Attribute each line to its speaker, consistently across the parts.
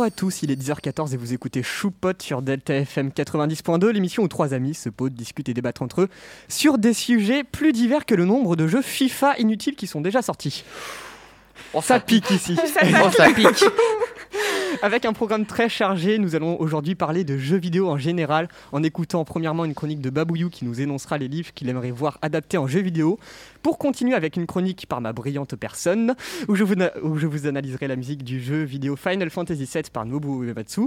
Speaker 1: Bonjour à tous, il est 10h14 et vous écoutez Choupot sur Delta FM 90.2, l'émission où trois amis se posent, discutent et débattent entre eux sur des sujets plus divers que le nombre de jeux FIFA inutiles qui sont déjà sortis.
Speaker 2: Oh,
Speaker 1: ça pique ici.
Speaker 2: Oh, ça pique.
Speaker 1: Avec un programme très chargé, nous allons aujourd'hui parler de jeux vidéo en général, en écoutant premièrement une chronique de Babouyou qui nous énoncera les livres qu'il aimerait voir adaptés en jeux vidéo, pour continuer avec une chronique par ma brillante personne, où je vous, où je vous analyserai la musique du jeu vidéo Final Fantasy VII par Nobuo Uematsu.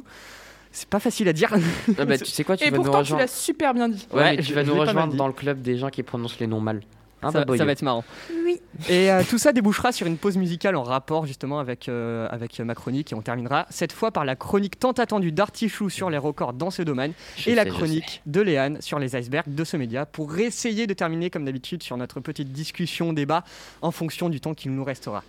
Speaker 1: C'est pas facile à dire.
Speaker 2: Ah bah, tu sais quoi, tu
Speaker 3: Et
Speaker 2: vas nous
Speaker 3: pourtant, tu
Speaker 2: rejoindre.
Speaker 3: l'as super bien dit.
Speaker 2: Ouais,
Speaker 1: Ouais,
Speaker 2: mais
Speaker 1: je-
Speaker 2: tu vas nous rejoindre dans le club des gens qui prononcent les noms mal. Hein,
Speaker 1: ça,
Speaker 2: Baboyou
Speaker 1: ça va être marrant.
Speaker 4: Oui.
Speaker 1: Et euh, tout ça débouchera sur une pause musicale en rapport justement avec, euh, avec euh, ma chronique et on terminera cette fois par la chronique tant attendue d'Artichou sur les records dans ce domaine
Speaker 2: Je
Speaker 1: et la
Speaker 2: sais,
Speaker 1: chronique de Léane sur les icebergs de ce média pour essayer de terminer comme d'habitude sur notre petite discussion débat en fonction du temps qu'il nous restera.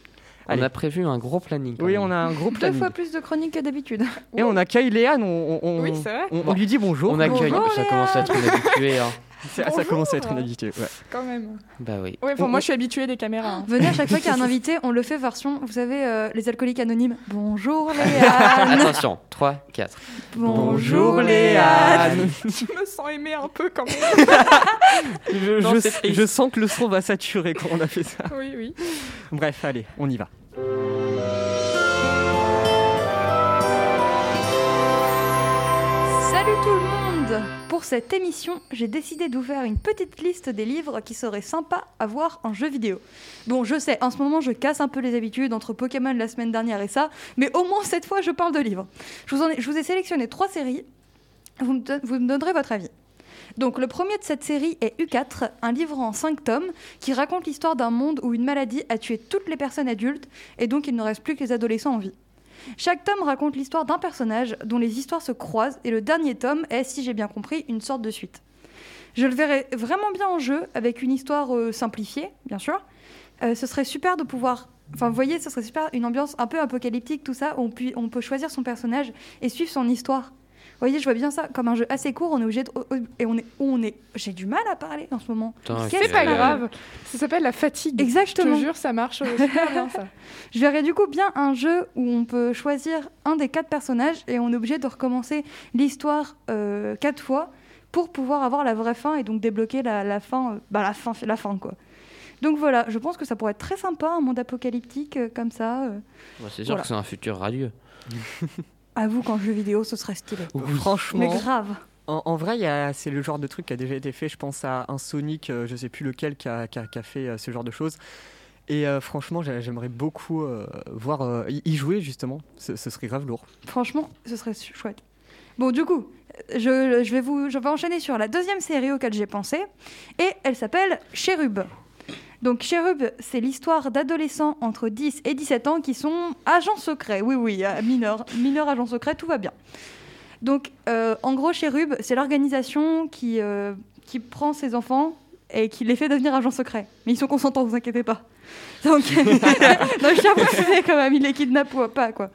Speaker 2: On
Speaker 1: Allez.
Speaker 2: a prévu un gros planning.
Speaker 1: Oui,
Speaker 2: même.
Speaker 1: on a un gros
Speaker 4: Deux
Speaker 1: planning.
Speaker 4: fois plus de chroniques que d'habitude.
Speaker 1: Et on accueille Léane, on, on-
Speaker 3: Oui,
Speaker 1: on-
Speaker 3: c'est vrai.
Speaker 1: on- on lui dit bonjour.
Speaker 2: On accueille.
Speaker 4: Bonjour,
Speaker 2: ça commence à être une habituée. hein.
Speaker 1: Ça, ça commence à être une habitude. ouais.
Speaker 3: Quand même.
Speaker 2: Bah oui.
Speaker 3: Ouais, enfin,
Speaker 1: On-
Speaker 3: moi,
Speaker 1: on-
Speaker 3: je suis habituée des caméras. hein.
Speaker 4: Venez à chaque fois qu'il y a un invité, on le fait version, vous savez, euh, les alcooliques anonymes. Bonjour Léane.
Speaker 2: Attention, 3, 4.
Speaker 4: Bonjour Léane.
Speaker 3: je me sens aimée un peu quand même.
Speaker 1: Je,
Speaker 2: Non,
Speaker 1: je-
Speaker 2: c'est triste.
Speaker 1: je sens que le son va saturer quand on a fait ça.
Speaker 3: oui, oui.
Speaker 1: Bref, allez, on y va.
Speaker 4: Salut tout le monde Pour cette émission, j'ai décidé faire une petite liste des livres qui seraient sympas à voir en jeu vidéo. Bon, je sais, en ce moment, je casse un peu les habitudes entre Pokémon la semaine dernière et ça, mais au moins cette fois, je parle de livres. Je vous, ai, sélectionné trois séries. Vous me, donnerez votre avis. Donc, le premier de cette série est U4, un livre en 5 tomes qui raconte l'histoire d'un monde où une maladie a tué toutes les personnes adultes et donc il ne reste plus que les adolescents en vie. Chaque tome raconte l'histoire d'un personnage dont les histoires se croisent et le dernier tome est, si j'ai bien compris, une sorte de suite. Je le verrais vraiment bien en jeu avec une histoire euh, simplifiée, bien sûr. Euh, ce serait super de pouvoir. Enfin, vous voyez, ce serait super une ambiance un peu apocalyptique, tout ça, où on, peut choisir son personnage et suivre son histoire. Vous voyez, je vois bien ça comme un jeu assez court, on est obligé de. Et on est. où on est... J'ai du mal à parler en ce moment.
Speaker 3: C'est pas grave. Ça s'appelle la fatigue.
Speaker 4: Exactement.
Speaker 3: Je te jure, ça marche euh, super bien, ça.
Speaker 4: Je verrais du coup bien un jeu où on peut choisir un des quatre personnages et on est obligé de recommencer l'histoire euh, quatre fois pour pouvoir avoir la vraie fin et donc débloquer la, la fin, euh, bah la fin, la fin quoi. Donc voilà, je pense que ça pourrait être très sympa un monde apocalyptique euh, comme ça. euh.
Speaker 2: Bah, c'est sûr
Speaker 4: Voilà.
Speaker 2: que c'est un futur radieux.
Speaker 4: Avoue qu'en jeu vidéo ce serait stylé. Mais
Speaker 1: Franchement,
Speaker 4: grave.
Speaker 1: en, en vrai, c'est le genre de truc qui a déjà été fait. Je pense à un Sonic, euh, je sais plus lequel, qui a, qui a- qui a fait euh, ce genre de choses. Et euh, franchement, j'ai- j'aimerais beaucoup euh, voir euh, y jouer justement. Ce, ce serait grave lourd.
Speaker 4: Franchement, ce serait chouette. Bon, du coup, je, je vais vous, je vais enchaîner sur la deuxième série auquel j'ai pensé, et elle s'appelle Chérub. Donc Chérub, c'est l'histoire d'adolescents entre 10 et 17 ans qui sont agents secrets. Oui, oui, euh, mineurs, mineurs agents secrets, tout va bien. Donc, euh, en gros, Chérub, c'est l'organisation qui, euh, qui prend ses enfants et qui les fait devenir agents secrets. Mais ils sont consentants, vous inquiétez pas. Donc, non, je tiens à préciser quand même, ils les kidnappent ou pas, quoi.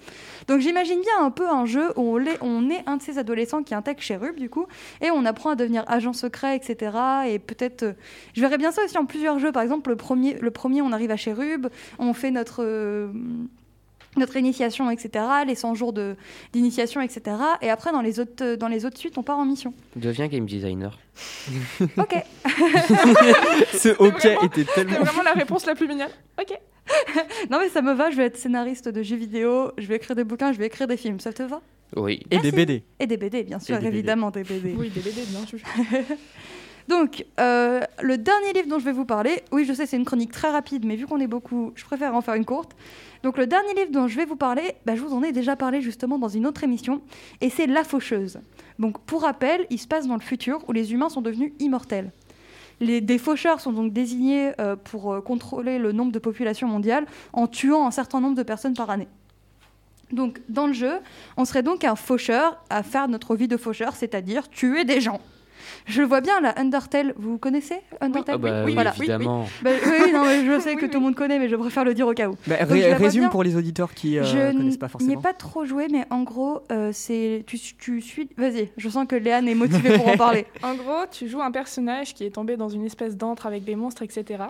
Speaker 4: Donc j'imagine bien un peu un jeu où on, est, on est un de ces adolescents qui intègre Chérub, du coup, et on apprend à devenir agent secret, etc. Et peut-être... euh, je verrais bien ça aussi en plusieurs jeux. Par exemple, le premier, le premier on arrive à Chérub, on fait notre... euh, notre initiation, etc., les 100 jours de- d'initiation, etc. Et après, dans les, autres, dans les autres suites, on part en mission.
Speaker 2: Deviens game designer.
Speaker 4: Ok.
Speaker 1: Ce ok
Speaker 3: vraiment-
Speaker 1: était
Speaker 3: C'est
Speaker 1: tellement.
Speaker 3: vraiment la réponse la plus mignonne. Ok.
Speaker 4: Non, mais ça me va, je vais être scénariste de jeux vidéo, je vais écrire des bouquins, je vais écrire des films. Ça te va?
Speaker 2: Oui.
Speaker 1: Et des
Speaker 4: Merci.
Speaker 1: BD.
Speaker 4: Et des BD, bien sûr,
Speaker 1: des BD.
Speaker 4: évidemment, des BD.
Speaker 3: Oui, des BD, bien sûr.
Speaker 4: Donc, euh, le dernier livre dont je vais vous parler, oui, je sais, c'est une chronique très rapide, mais vu qu'on est beaucoup, je préfère en faire une courte. Donc, le dernier livre dont je vais vous parler, bah, je vous en ai déjà parlé justement dans une autre émission, et c'est La Faucheuse. Donc, pour rappel, il se passe dans le futur où les humains sont devenus immortels. Les, des faucheurs sont donc désignés euh, pour euh, contrôler le nombre de population mondiale en tuant un certain nombre de personnes par année. Donc, dans le jeu, on serait donc un faucheur à faire notre vie de faucheur, c'est-à-dire tuer des gens. Je le vois bien, la Undertale, vous connaissez Undertale?
Speaker 2: Ah bah
Speaker 3: oui,
Speaker 2: oui,
Speaker 4: voilà.
Speaker 2: évidemment.
Speaker 4: Bah, oui, non, mais je sais
Speaker 3: Oui,
Speaker 4: que
Speaker 3: oui.
Speaker 4: tout le monde connaît, mais je préfère le dire au cas où.
Speaker 1: Bah,
Speaker 4: Donc,
Speaker 1: ré-
Speaker 4: je
Speaker 1: résume pour les auditeurs qui euh,
Speaker 4: je
Speaker 1: connaissent pas
Speaker 4: n'y ai
Speaker 1: forcément.
Speaker 4: pas trop joué, mais en gros, euh, c'est tu, tu suis. Vas-y, je sens que Léane est motivée pour en parler.
Speaker 3: En gros, tu joues un personnage qui est tombé dans une espèce d'antre avec des monstres, etc.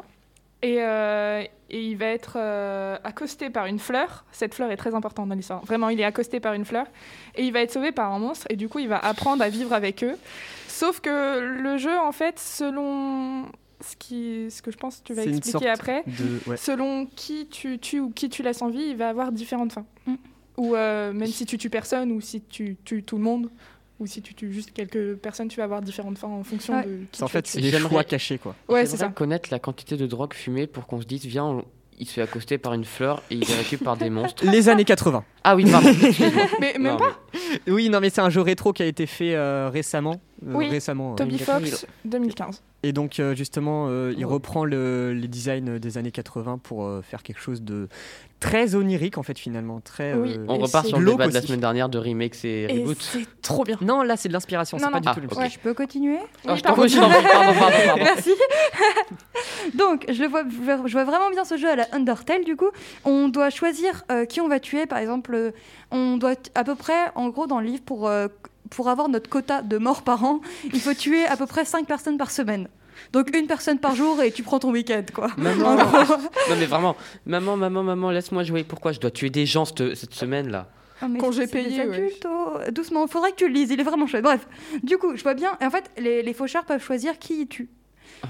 Speaker 3: Et, euh, et il va être euh, accosté par une fleur. Cette fleur est très importante dans l'histoire. Vraiment, il est accosté par une fleur. Et il va être sauvé par un monstre. Et du coup, il va apprendre à vivre avec eux. Sauf que le jeu, en fait, selon ce, qui, ce que je pense que tu vas expliquer après,
Speaker 1: De... ouais.
Speaker 3: selon qui tu tues ou qui tu laisses en vie, il va avoir différentes fins.
Speaker 4: Mm.
Speaker 3: Ou euh, même si tu tues personne, ou si tu tues tout le monde, ou si tu tues juste quelques personnes, tu vas avoir différentes fins en fonction
Speaker 4: Ouais.
Speaker 3: de qui
Speaker 1: C'est en
Speaker 3: tu
Speaker 1: fait, c'est des choix cachés, quoi.
Speaker 3: Ouais, c'est ça.
Speaker 2: connaître la quantité de drogue fumée pour qu'on se dise, viens, on- il se fait accoster par une fleur et il est récupéré par des monstres.
Speaker 1: Les années 80.
Speaker 2: Ah oui, pardon.
Speaker 3: Mais même
Speaker 2: Non,
Speaker 3: pas.
Speaker 1: Oui, non, mais c'est un jeu rétro qui a été fait euh, récemment. Euh,
Speaker 3: Oui,
Speaker 1: récemment. euh,
Speaker 3: Toby
Speaker 2: pas
Speaker 3: Fox, 2015.
Speaker 1: Et donc, euh, justement, euh, il reprend le- les designs des années 80 pour euh, faire quelque chose de très onirique, en fait, finalement. Très,
Speaker 3: Oui.
Speaker 1: euh,
Speaker 2: On repart sur le débat de la semaine dernière de remakes et
Speaker 3: Et
Speaker 2: reboots.
Speaker 3: c'est trop bien.
Speaker 1: Non, là, c'est de l'inspiration, c'est
Speaker 3: Non,
Speaker 1: pas
Speaker 3: non.
Speaker 1: du
Speaker 2: Ah,
Speaker 1: tout le
Speaker 2: ok.
Speaker 1: même.
Speaker 4: Je peux continuer
Speaker 2: Ah,
Speaker 3: Oui,
Speaker 2: je
Speaker 3: pardon.
Speaker 2: pardon, pardon.
Speaker 4: Merci. Donc, je, le vois, je vois- vraiment bien ce jeu à la Undertale, du coup. On doit choisir euh, qui on va tuer, par exemple. euh, on doit t- à peu près, en gros, dans le livre, pour, euh, pour avoir notre quota de morts par an, il faut tuer à peu près 5 personnes par semaine. Donc, une personne par jour et tu prends ton week-end, quoi.
Speaker 2: Maman, non mais vraiment, maman, maman, maman, laisse-moi jouer. Pourquoi je dois tuer des gens cette, cette semaine-là?
Speaker 4: Ah, c'est des
Speaker 3: payé, ouais.
Speaker 4: oh. Doucement, faudrait que tu le lises, il est vraiment chouette. Bref, du coup, je vois bien. En fait, les, les faucheurs peuvent choisir qui ils tuent.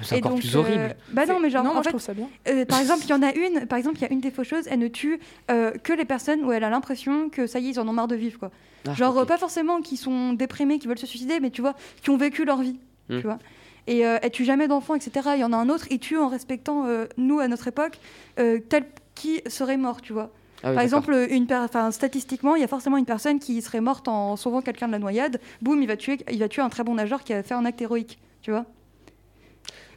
Speaker 2: C'est
Speaker 4: Et
Speaker 2: encore
Speaker 4: donc,
Speaker 2: plus
Speaker 4: euh,
Speaker 2: horrible.
Speaker 4: Bah non, mais genre,
Speaker 3: non,
Speaker 4: en
Speaker 3: moi je
Speaker 4: fait,
Speaker 3: trouve ça bien.
Speaker 4: Euh, par exemple, il y en a une, par exemple, il y a une des faucheuses, elle ne tue euh, que les personnes où elle a l'impression que ça y est, ils en ont marre de vivre, quoi.
Speaker 2: Ah,
Speaker 4: Genre, pas forcément qui sont déprimés, qui veulent se suicider, mais tu vois, qui ont vécu leur vie,
Speaker 2: Hmm.
Speaker 4: tu vois. Et euh, elle tue jamais d'enfants, etc. Il y en a un autre, il tue en respectant, euh, nous, à notre époque, euh, tel qui serait mort, tu vois.
Speaker 2: Ah oui,
Speaker 4: Par exemple, une per- enfin, statistiquement, il y a forcément une personne qui serait morte en sauvant quelqu'un de la noyade. Boum, il va tuer, il va tuer un très bon nageur qui a fait un acte héroïque, tu vois.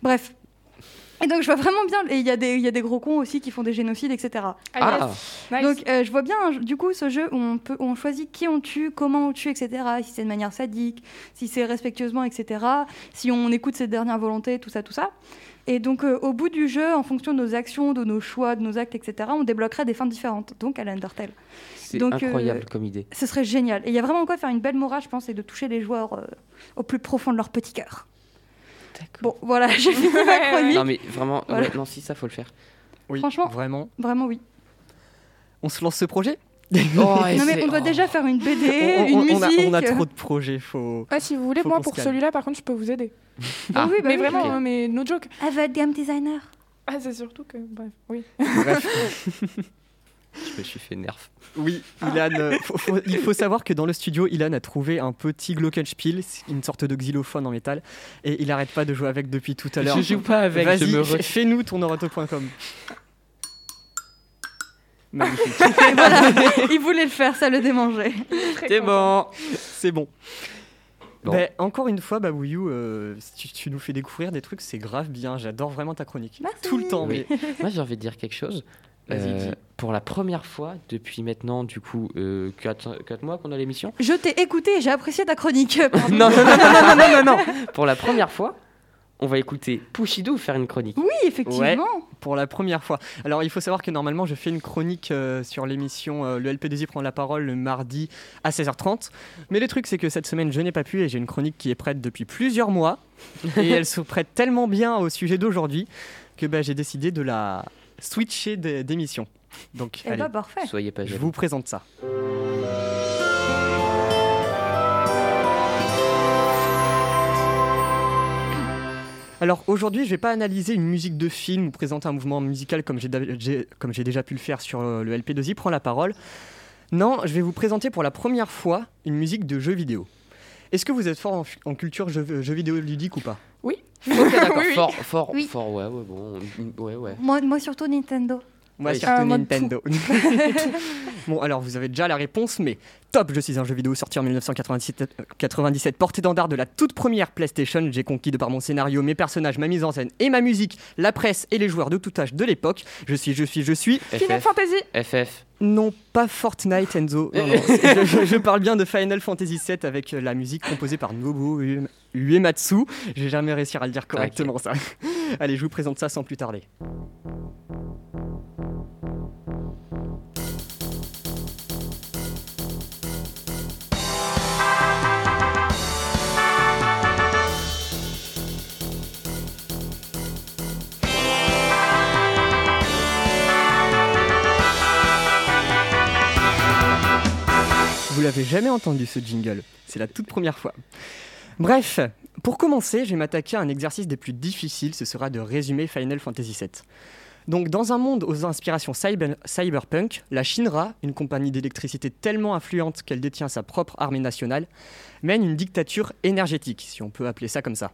Speaker 4: Bref. Et donc je vois vraiment bien, et il y, a des- il y a des gros cons aussi qui font des génocides, etc.
Speaker 3: Ah,
Speaker 2: Ah,
Speaker 3: yes. Nice.
Speaker 4: Donc euh, je vois bien, du coup, ce jeu où on, peut, où on choisit qui on tue, comment on tue, etc. Si c'est de manière sadique, si c'est respectueusement, etc. Si on écoute ses dernières volontés, tout ça, tout ça. Et donc euh, au bout du jeu, en fonction de nos actions, de nos choix, de nos actes, etc., on débloquerait des fins différentes, donc à l'Undertale.
Speaker 2: c'est
Speaker 4: euh,
Speaker 2: incroyable comme idée.
Speaker 4: Ce serait génial. Et il y a vraiment quoi faire une belle morale, je pense, et de toucher les joueurs euh, au plus profond de leur petit cœur. Bon, voilà, j'ai fini ma chronique.
Speaker 2: Non mais vraiment,
Speaker 4: Voilà.
Speaker 2: ouais, non si ça faut le faire.
Speaker 1: Oui,
Speaker 4: Franchement.
Speaker 1: Vraiment.
Speaker 4: Vraiment, oui.
Speaker 1: On se lance ce projet?
Speaker 2: Oh, et
Speaker 4: non, mais
Speaker 2: c'est-
Speaker 4: on doit
Speaker 2: oh.
Speaker 4: déjà faire une BD,
Speaker 1: on,
Speaker 4: une
Speaker 1: on
Speaker 4: musique.
Speaker 1: a, on a trop de projets, faut...
Speaker 3: Ah, si vous voulez, moi pour celui-là, par contre, je peux vous aider.
Speaker 2: Ah.
Speaker 4: oui, bah
Speaker 3: mais
Speaker 4: oui,
Speaker 3: vraiment,
Speaker 2: ok.
Speaker 3: hein, mais no joke.
Speaker 4: Avec game designer.
Speaker 3: Ah, c'est surtout que. Bref, oui.
Speaker 1: Bref.
Speaker 2: Je me suis fait nerf.
Speaker 1: Oui, Ilan, euh, faut- faut- il faut savoir que dans le studio, Ilan a trouvé un petit glockenspiel, une sorte de xylophone en métal, et il arrête pas de jouer avec depuis tout à l'heure.
Speaker 2: Je joue pas avec, je
Speaker 1: Vas-y,
Speaker 2: me
Speaker 1: fais-
Speaker 2: re-
Speaker 1: fais-nous ton orato.com. Magnifique.
Speaker 4: Et voilà, il voulait le faire, ça le démangeait.
Speaker 2: C'est bon.
Speaker 1: C'est bon.
Speaker 2: Bon.
Speaker 1: Ben, encore une fois, Babouyou, euh, si tu, tu nous fais découvrir des trucs, c'est grave bien. J'adore vraiment ta chronique.
Speaker 4: Merci.
Speaker 1: Tout le temps.
Speaker 2: Oui.
Speaker 1: Mais...
Speaker 2: Moi j'ai envie de dire quelque chose.
Speaker 1: Vas-y,
Speaker 2: Euh, pour la première fois depuis maintenant du coup 4, mois qu'on a l'émission.
Speaker 4: Je t'ai écouté, j'ai apprécié ta chronique. Pardon.
Speaker 2: non, non, non, non, non, non, non, non. Pour la première fois, on va écouter Pushido faire une chronique.
Speaker 4: Oui, effectivement.
Speaker 1: pour la première fois. Alors, il faut savoir que normalement, je fais une chronique euh, sur l'émission euh, Le LP2I prend la parole le mardi à 16h30. Mais le truc, c'est que cette semaine, je n'ai pas pu et j'ai une chronique qui est prête depuis plusieurs mois. et elle se prête tellement bien au sujet d'aujourd'hui que bah, j'ai décidé de la switcher d'é- d'émission. Donc,
Speaker 4: Eh
Speaker 1: allez,
Speaker 4: bah, parfait.
Speaker 2: Soyez pas
Speaker 1: je vous présente ça. Alors aujourd'hui, je vais pas analyser une musique de film ou présenter un mouvement musical comme j'ai déjà pu le faire sur euh, le LP2I prend la parole. Non, je vais vous présenter pour la première fois une musique de jeu vidéo. Est-ce que vous êtes fort en, culture jeux vidéo ludique ou pas?
Speaker 3: Oui.
Speaker 2: Ok, d'accord.
Speaker 3: Oui, oui.
Speaker 2: Fort, fort,
Speaker 4: Oui.
Speaker 2: fort, ouais, ouais, bon, ouais, ouais.
Speaker 4: Moi, moi surtout Nintendo.
Speaker 1: Moi, surtout
Speaker 3: moi,
Speaker 1: Nintendo. bon, alors vous avez déjà la réponse, mais top, je suis un jeu vidéo sorti en 1997, euh, 97, porte-étendard de la toute première PlayStation. J'ai conquis de par mon scénario, mes personnages, ma mise en scène et ma musique, la presse et les joueurs de tout âge de l'époque. Je suis, je suis, je suis.
Speaker 3: Final Fantasy.
Speaker 2: FF.
Speaker 1: Non, pas Fortnite, Enzo. Non, non, je, je- je parle bien de Final Fantasy VII avec euh, la musique composée par Nobuo Uem- Uematsu. J'ai jamais réussi à le dire correctement, ça. Allez, je vous présente ça sans plus tarder. Vous l'avez jamais entendu ce jingle, c'est la toute première fois. Bref, pour commencer, je vais m'attaquer à un exercice des plus difficiles, ce sera de résumer Final Fantasy VII. Donc, dans un monde aux inspirations cyber- cyberpunk, la Shinra, une compagnie d'électricité tellement influente qu'elle détient sa propre armée nationale, mène une dictature énergétique, si on peut appeler ça comme ça.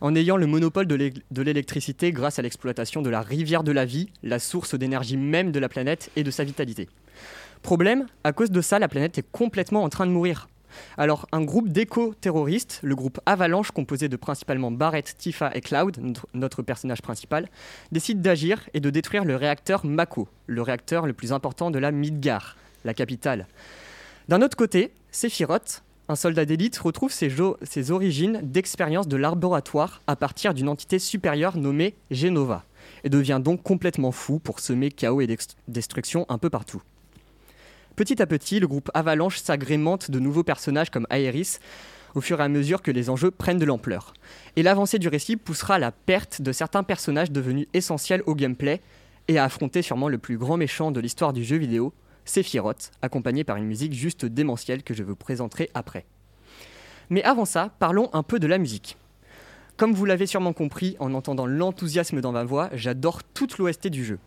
Speaker 1: En ayant le monopole de l'électricité grâce à l'exploitation de la rivière de la vie, la source d'énergie même de la planète et de sa vitalité. Problème, à cause de ça, la planète est complètement en train de mourir. Alors, un groupe d'éco-terroristes, le groupe Avalanche, composé de principalement Barrett, Tifa et Cloud, notre- personnage principal, décide d'agir et de détruire le réacteur Mako, le réacteur le plus important de la Midgar, la capitale. D'un autre côté, Sephiroth, un soldat d'élite, retrouve ses, origines d'expérience de laboratoire à partir d'une entité supérieure nommée Genova, et devient donc complètement fou pour semer chaos et destruction un peu partout. Petit à petit, le groupe Avalanche s'agrémente de nouveaux personnages comme Aeris, au fur et à mesure que les enjeux prennent de l'ampleur. Et l'avancée du récit poussera à la perte de certains personnages devenus essentiels au gameplay et à affronter sûrement le plus grand méchant de l'histoire du jeu vidéo, Sephiroth, accompagné par une musique juste démentielle que je vous présenterai après. Mais avant ça, parlons un peu de la musique. Comme vous l'avez sûrement compris en entendant l'enthousiasme dans ma voix, j'adore toute l'OST du jeu.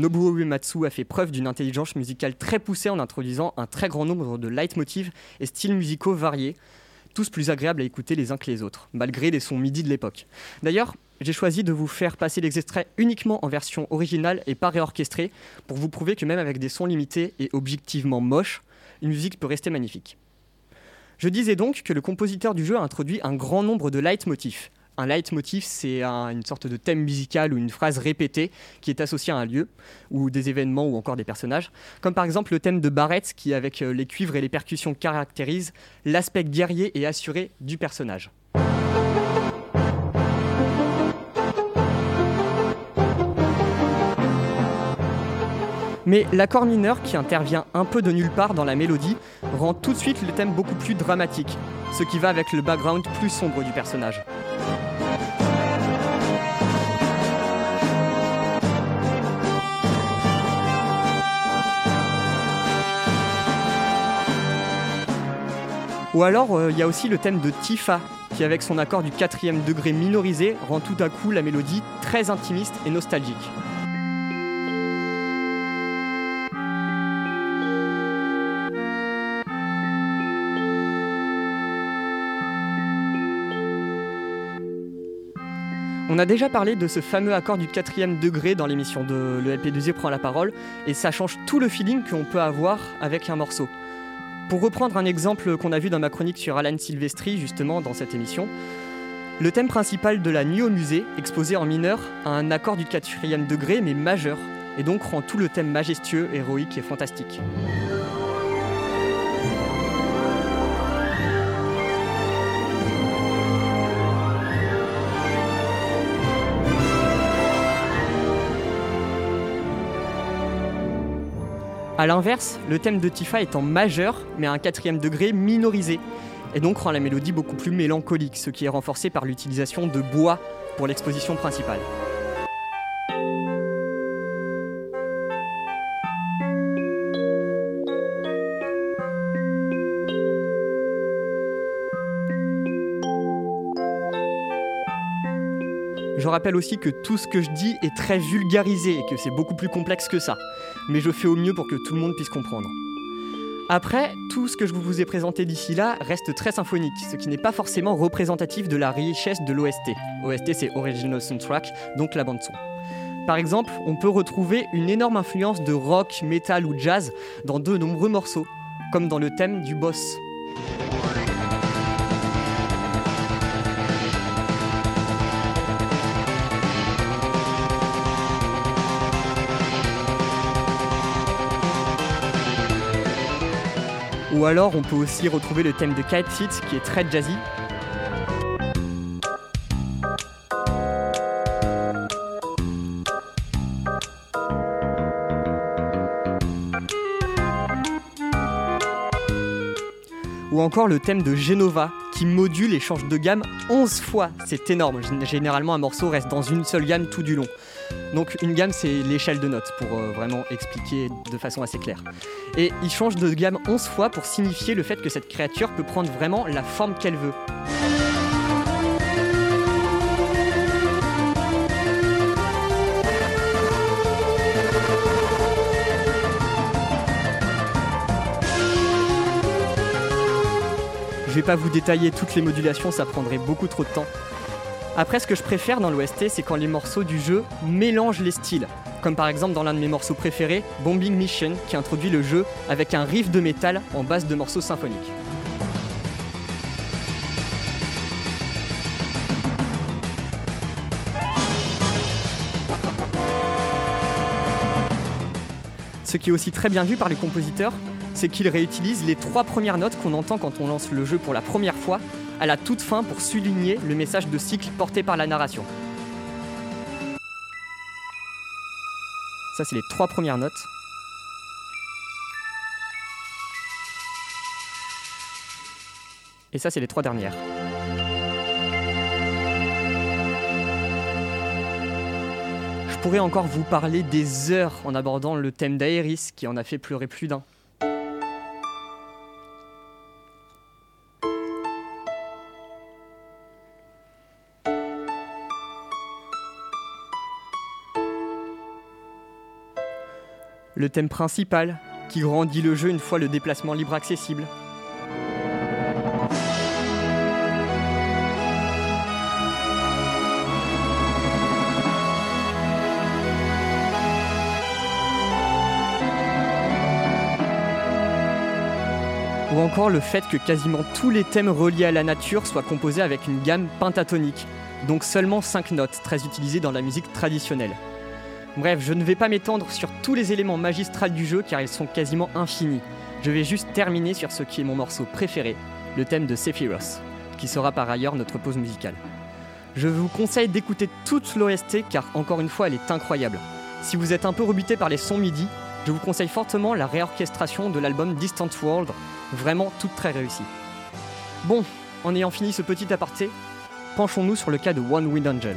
Speaker 1: Nobuo Uematsu a fait preuve d'une intelligence musicale très poussée en introduisant un très grand nombre de leitmotivs et styles musicaux variés, tous plus agréables à écouter les uns que les autres, malgré les sons MIDI de l'époque. D'ailleurs, j'ai choisi de vous faire passer les extraits uniquement en version originale et pas réorchestrée, pour vous prouver que même avec des sons limités et objectivement moches, une musique peut rester magnifique. Je disais donc que le compositeur du jeu a introduit un grand nombre de leitmotifs. Un leitmotiv, c'est un- une sorte de thème musical ou une phrase répétée qui est associée à un lieu, ou des événements, ou encore des personnages. Comme par exemple le thème de Barrett, qui, avec euh, les cuivres et les percussions, caractérise l'aspect guerrier et assuré du personnage. Mais l'accord mineur qui intervient un peu de nulle part dans la mélodie rend tout de suite le thème beaucoup plus dramatique, ce qui va avec le background plus sombre du personnage. Ou alors, euh, il y a aussi le thème de Tifa, qui avec son accord du quatrième degré minorisé rend tout à coup la mélodie très intimiste et nostalgique. On a déjà parlé de ce fameux accord du quatrième degré dans l'émission de Le LP2I prend la parole, et ça change tout le feeling qu'on peut avoir avec un morceau. Pour reprendre un exemple qu'on a vu dans ma chronique sur Alan Silvestri, justement dans cette émission, le thème principal de la nuit au musée, exposé en mineur, a un accord du quatrième degré mais majeur, et donc rend tout le thème majestueux, héroïque et fantastique. A l'inverse, le thème de Tifa est en majeur, mais à un quatrième degré minorisé, et donc rend la mélodie beaucoup plus mélancolique, ce qui est renforcé par l'utilisation de bois pour l'exposition principale. Rappelle aussi que tout ce que je dis est très vulgarisé et que c'est beaucoup plus complexe que ça. Mais je fais au mieux pour que tout le monde puisse comprendre. Après, tout ce que je vous ai présenté d'ici là reste très symphonique, ce qui n'est pas forcément représentatif de la richesse de l'OST. OST c'est Original Soundtrack, donc la bande son. Par exemple, on peut retrouver une énorme influence de rock, metal ou jazz dans de nombreux morceaux, comme dans le thème du boss. Ou alors on peut aussi retrouver le thème de Cat Fit qui est très jazzy. Ou encore le thème de Genova qui module et change de gamme 11 fois. C'est énorme. Gén- Généralement, un morceau reste dans une seule gamme tout du long. Donc une gamme, c'est l'échelle de notes, pour euh, vraiment expliquer de façon assez claire. Et il change de gamme 11 fois pour signifier le fait que cette créature peut prendre vraiment la forme qu'elle veut. Je vais pas vous détailler toutes les modulations, ça prendrait beaucoup trop de temps. Après, ce que je préfère dans l'OST, c'est quand les morceaux du jeu mélangent les styles. Comme par exemple dans l'un de mes morceaux préférés, Bombing Mission, qui introduit le jeu avec un riff de métal en base de morceaux symphoniques. Ce qui est aussi très bien vu par les compositeurs, c'est qu'ils réutilisent les trois premières notes qu'on entend quand on lance le jeu pour la première fois à la toute fin pour souligner le message de cycle porté par la narration. Ça, c'est les trois premières notes. Et ça, c'est les trois dernières. Je pourrais encore vous parler des heures en abordant le thème d'Aéris qui en a fait pleurer plus d'un. Le thème principal, qui grandit le jeu une fois le déplacement libre accessible. Ou encore le fait que quasiment tous les thèmes reliés à la nature soient composés avec une gamme pentatonique, donc seulement 5 notes, très utilisées dans la musique traditionnelle. Bref, je ne vais pas m'étendre sur tous les éléments magistrales du jeu car ils sont quasiment infinis. Je vais juste terminer sur ce qui est mon morceau préféré, le thème de Sephiroth, qui sera par ailleurs notre pause musicale. Je vous conseille d'écouter toute l'OST car encore une fois elle est incroyable. Si vous êtes un peu rebuté par les sons MIDI, je vous conseille fortement la réorchestration de l'album Distant World, vraiment toute très réussie. Bon, en ayant fini ce petit aparté, penchons-nous sur le cas de One Wind Angel.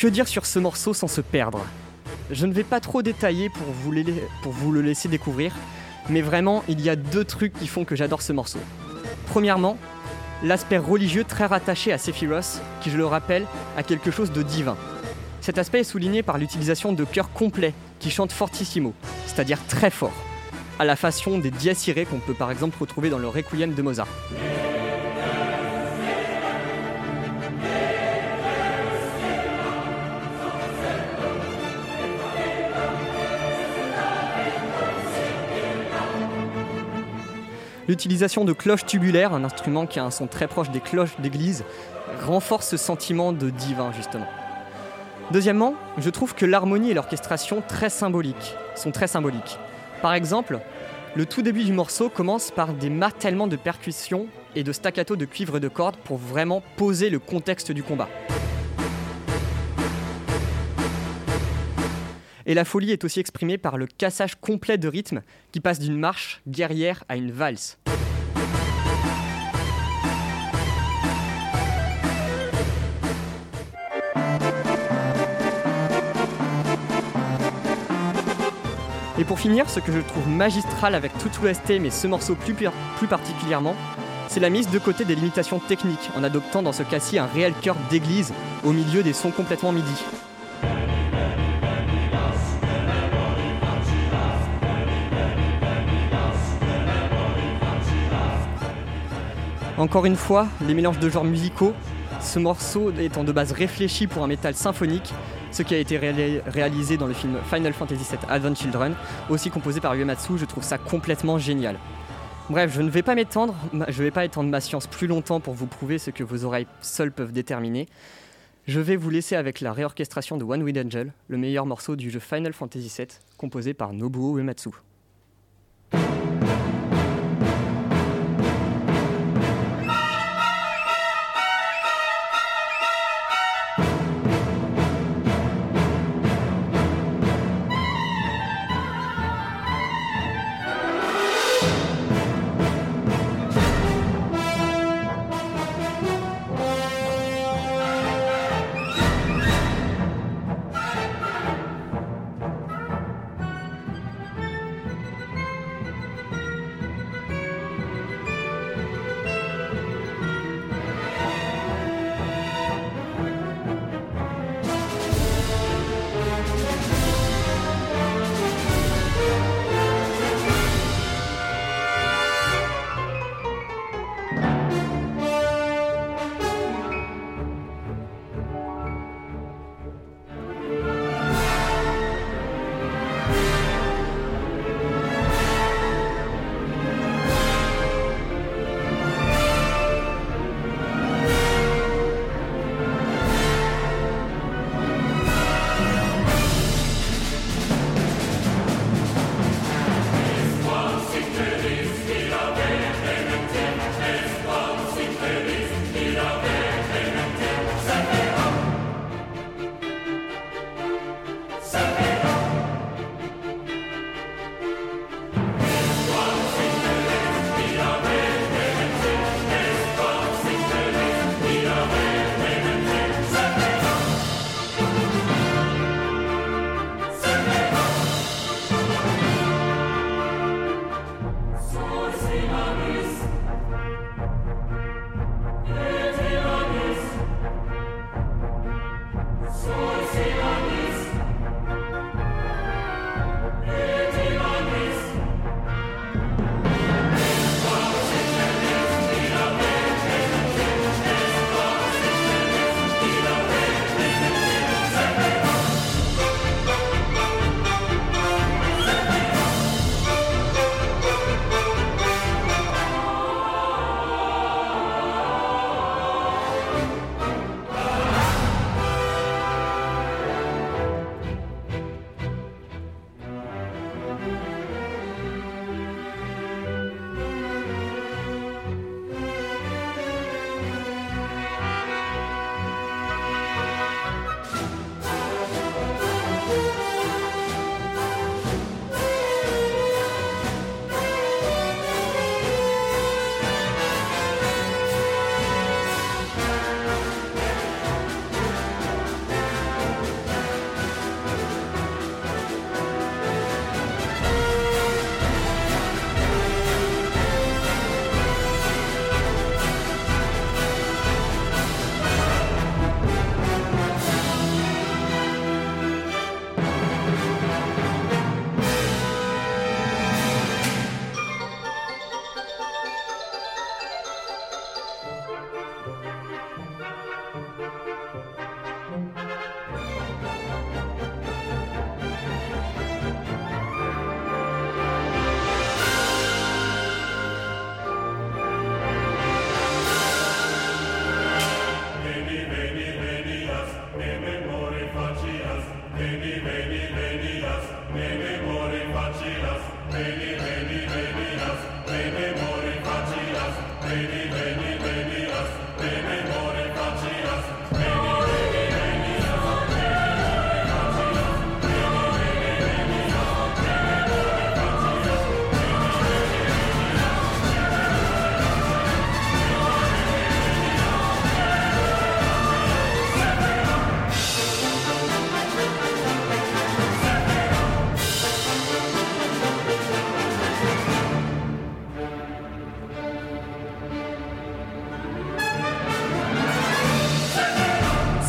Speaker 1: Que dire sur ce morceau sans se perdre? Je ne vais pas trop détailler pour vous, le laisser découvrir, mais vraiment, il y a deux trucs qui font que j'adore ce morceau. Premièrement, l'aspect religieux très rattaché à Sephiroth, qui je le rappelle, a quelque chose de divin. Cet aspect est souligné par l'utilisation de chœurs complets qui chantent fortissimo, c'est-à-dire très fort, à la façon des dies qu'on peut par exemple retrouver dans le Requiem de Mozart. L'utilisation de cloches tubulaires, un instrument qui a un son très proche des cloches d'église, renforce ce sentiment de divin justement. Deuxièmement, je trouve que l'harmonie et l'orchestration très symboliques sont très symboliques. Par exemple, le tout début du morceau commence par des martèlements de percussions et de staccato de cuivre et de cordes pour vraiment poser le contexte du combat. Et la folie est aussi exprimée par le cassage complet de rythme qui passe d'une marche guerrière à une valse. Et pour finir, ce que je trouve magistral avec toute l'OST, mais ce morceau plus, plus particulièrement, c'est la mise de côté des limitations techniques en adoptant dans ce cas-ci un réel cœur d'église au milieu des sons complètement midi. Encore une fois, les mélanges de genres musicaux, ce morceau étant de base réfléchi pour un métal symphonique, ce qui a été réali- réalisé dans le film Final Fantasy VII Advent Children, aussi composé par Uematsu, je trouve ça complètement génial. Bref, je ne vais pas m'étendre, je vais pas étendre ma science plus longtemps pour vous prouver ce que vos oreilles seules peuvent déterminer. Je vais vous laisser avec la réorchestration de One Wind Angel, le meilleur morceau du jeu Final Fantasy VII, composé par Nobuo Uematsu.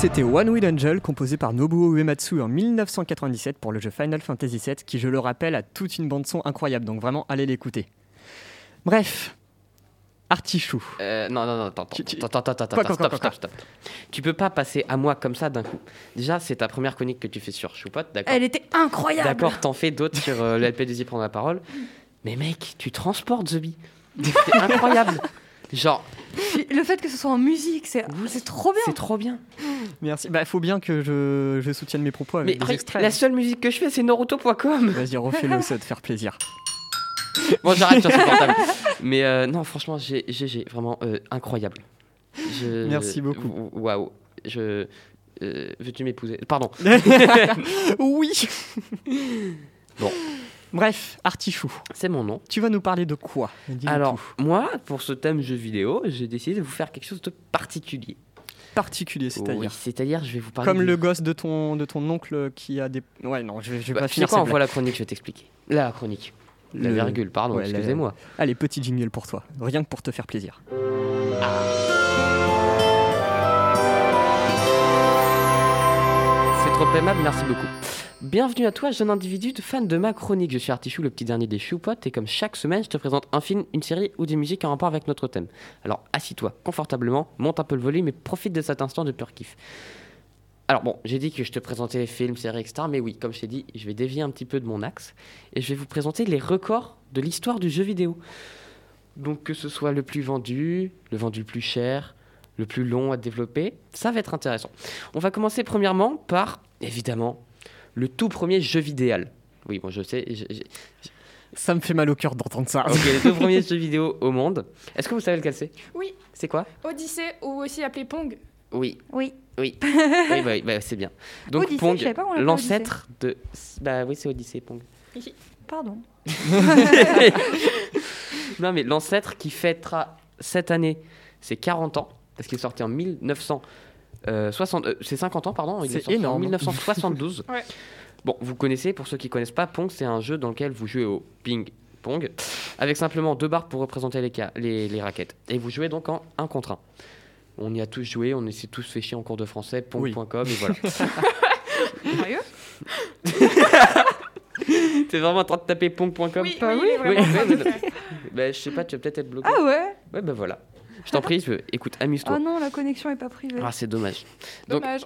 Speaker 1: C'était One Wheel Angel, composé par Nobuo Uematsu en 1997 pour le jeu Final Fantasy VII, qui, je le rappelle, a toute une bande-son incroyable, donc vraiment, allez l'écouter. Bref, Artichou.
Speaker 2: Euh, non, non, non, attends,
Speaker 1: Tu- tu-
Speaker 2: attends, attends, attends,
Speaker 1: Quoi, quoi,
Speaker 2: stop,
Speaker 1: quoi,
Speaker 2: stop, stop. Tu peux pas passer à moi comme ça d'un coup. Déjà, c'est ta première chronique que tu fais sur Choupot, d'accord
Speaker 4: Elle était incroyable.
Speaker 2: D'accord, t'en fais d'autres sur euh, le LP de prendre la parole. Mais mec, tu transportes The Bee. C'est incroyable. Genre,
Speaker 4: Le fait que ce soit en musique, c'est c'est trop bien.
Speaker 2: c'est trop bien.
Speaker 1: Merci. Bah, faut bien que je, je soutienne mes propos
Speaker 2: Mais
Speaker 1: avec des extraits.
Speaker 2: la seule musique que je fais, c'est Naruto.com.
Speaker 1: Vas-y, refais-le, ça va te faire plaisir.
Speaker 2: Bon, j'arrête sur ce portable. Mais euh, non, franchement, j'ai, j'ai, j'ai vraiment euh, incroyable. Je-
Speaker 1: Merci beaucoup.
Speaker 2: Waouh. Je. euh, veux-tu m'épouser? Pardon.
Speaker 1: oui
Speaker 2: Bon.
Speaker 1: Bref, Artichou,
Speaker 2: C'est mon nom.
Speaker 1: tu vas nous parler de quoi?
Speaker 2: Alors,
Speaker 1: tout.
Speaker 2: moi, pour ce thème jeu vidéo, j'ai décidé de vous faire quelque chose de particulier.
Speaker 1: particulier,
Speaker 2: Oui,
Speaker 1: c'est-à-dire
Speaker 2: c'est-à-dire, je vais vous parler.
Speaker 1: Comme le gosse de ton, de ton oncle qui a des. Ouais, non, je vais, je vais
Speaker 2: Bah,
Speaker 1: pas finir
Speaker 2: quoi,
Speaker 1: cette
Speaker 2: envoie la chronique, je vais t'expliquer. La chronique. La
Speaker 1: Le-
Speaker 2: virgule, pardon,
Speaker 1: Ouais,
Speaker 2: excusez-moi.
Speaker 1: Allez, petit jingle pour toi, rien que pour te faire plaisir.
Speaker 2: C'est merci beaucoup. Bienvenue à toi, jeune individu fan de ma chronique. Je suis Artichou, le petit dernier des choupottes, et comme chaque semaine, je te présente un film, une série ou des musiques en rapport avec notre thème. Alors, assis-toi confortablement, monte un peu le volume et profite de cet instant de pur kiff. Alors bon, j'ai dit que je te présentais films, séries, etc. Mais oui, comme je t'ai dit, je vais dévier un petit peu de mon axe et je vais vous présenter les records de l'histoire du jeu vidéo. Donc que ce soit le plus vendu, le vendu le plus cher, le plus long à développer, ça va être intéressant. On va commencer premièrement par, évidemment, le tout premier jeu vidéo. Oui, bon, je sais. je- je-
Speaker 1: Ça me fait mal au cœur d'entendre ça.
Speaker 2: Ok, les deux premiers jeux vidéo au monde. Est-ce que vous savez lequel c'est?
Speaker 3: Oui,
Speaker 2: C'est quoi?
Speaker 3: Odyssée ou aussi appelé Pong.
Speaker 2: Oui,
Speaker 4: Oui.
Speaker 2: oui, oui, bah, bah, c'est bien. Donc
Speaker 4: Odyssée,
Speaker 2: Pong, l'ancêtre de. Bah oui, c'est Odyssée, Pong.
Speaker 4: Pardon.
Speaker 2: Non, mais l'ancêtre qui fêtera cette année ses 40 ans, parce qu'il est sorti en 1960. Euh, c'est 50 ans, pardon. Il est
Speaker 1: C'est
Speaker 2: sorti en
Speaker 1: énorme.
Speaker 2: 1972.
Speaker 3: Ouais.
Speaker 2: Bon, vous connaissez, pour ceux qui connaissent pas, Pong, c'est un jeu dans lequel vous jouez au ping, Pong, avec simplement deux barres pour représenter les, ca- les, les raquettes. Et vous jouez donc en 1 contre 1. On y a tous joué, on s'est tous fait chier en cours de français, pong.com, et voilà.
Speaker 4: Sérieux?
Speaker 2: T'es vraiment en train de taper pong.com
Speaker 3: Oui,
Speaker 4: Bah
Speaker 3: oui, est.
Speaker 2: Bah, je sais pas, tu vas peut-être être bloqué.
Speaker 4: Ah ouais?
Speaker 2: Ouais, bah voilà. Je t'en prie, je- écoute, amuse-toi.
Speaker 4: Ah non, la connexion est pas privée.
Speaker 2: Ah, c'est dommage. Donc-
Speaker 3: Dommage.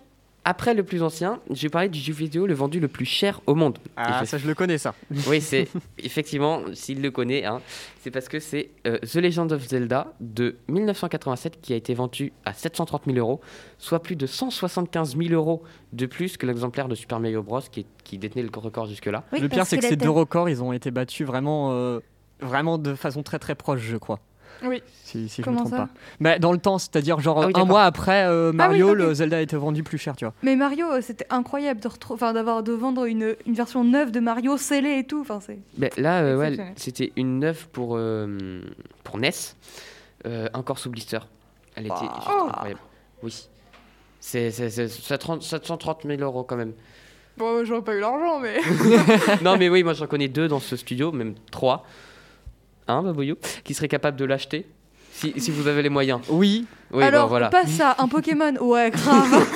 Speaker 2: Après le plus ancien, j'ai parlé du jeu vidéo le vendu le plus cher au monde.
Speaker 1: Ah, ça, je le connais, ça.
Speaker 2: Oui, c'est effectivement, s'il le connaît, hein, c'est parce que c'est euh, The Legend of Zelda de 1987 qui a été vendu à 730 000 euros, soit plus de 175 000 euros de plus que l'exemplaire de Super Mario Bros. qui, qui détenait le record jusque-là.
Speaker 4: Oui,
Speaker 1: le pire, c'est que ces deux records, ils ont été battus vraiment, euh, vraiment de façon très très proche, je crois.
Speaker 3: Oui.
Speaker 1: Si, si je
Speaker 4: Comment
Speaker 1: me trompe
Speaker 4: ça
Speaker 1: pas. Mais dans le temps, c'est-à-dire genre
Speaker 2: Ah oui,
Speaker 1: un mois après euh, Mario,
Speaker 4: Ah ok.
Speaker 1: le Zelda a été vendu plus cher, tu vois.
Speaker 4: Mais Mario, euh, c'était incroyable de, retrouver, enfin, d'avoir de vendre une, une version neuve de Mario scellée et tout. Enfin, c'est...
Speaker 2: Là, euh, ouais, c'était une neuf pour, euh, pour NES, euh, encore sous blister. Elle était
Speaker 4: Bah.
Speaker 2: juste
Speaker 4: Oh.
Speaker 2: incroyable. Oui. C'est c'est- c'est 730 730 000 euros quand même.
Speaker 3: Bon, j'aurais pas eu l'argent, mais.
Speaker 2: non, mais oui, moi j'en connais deux dans ce studio, même trois. Hein, Babouyou Qui seraient capables de l'acheter si, si vous avez les moyens.
Speaker 1: Oui,
Speaker 2: Oui,
Speaker 4: Alors,
Speaker 2: bon, voilà.
Speaker 4: pas ça, un Pokémon, ouais, grave.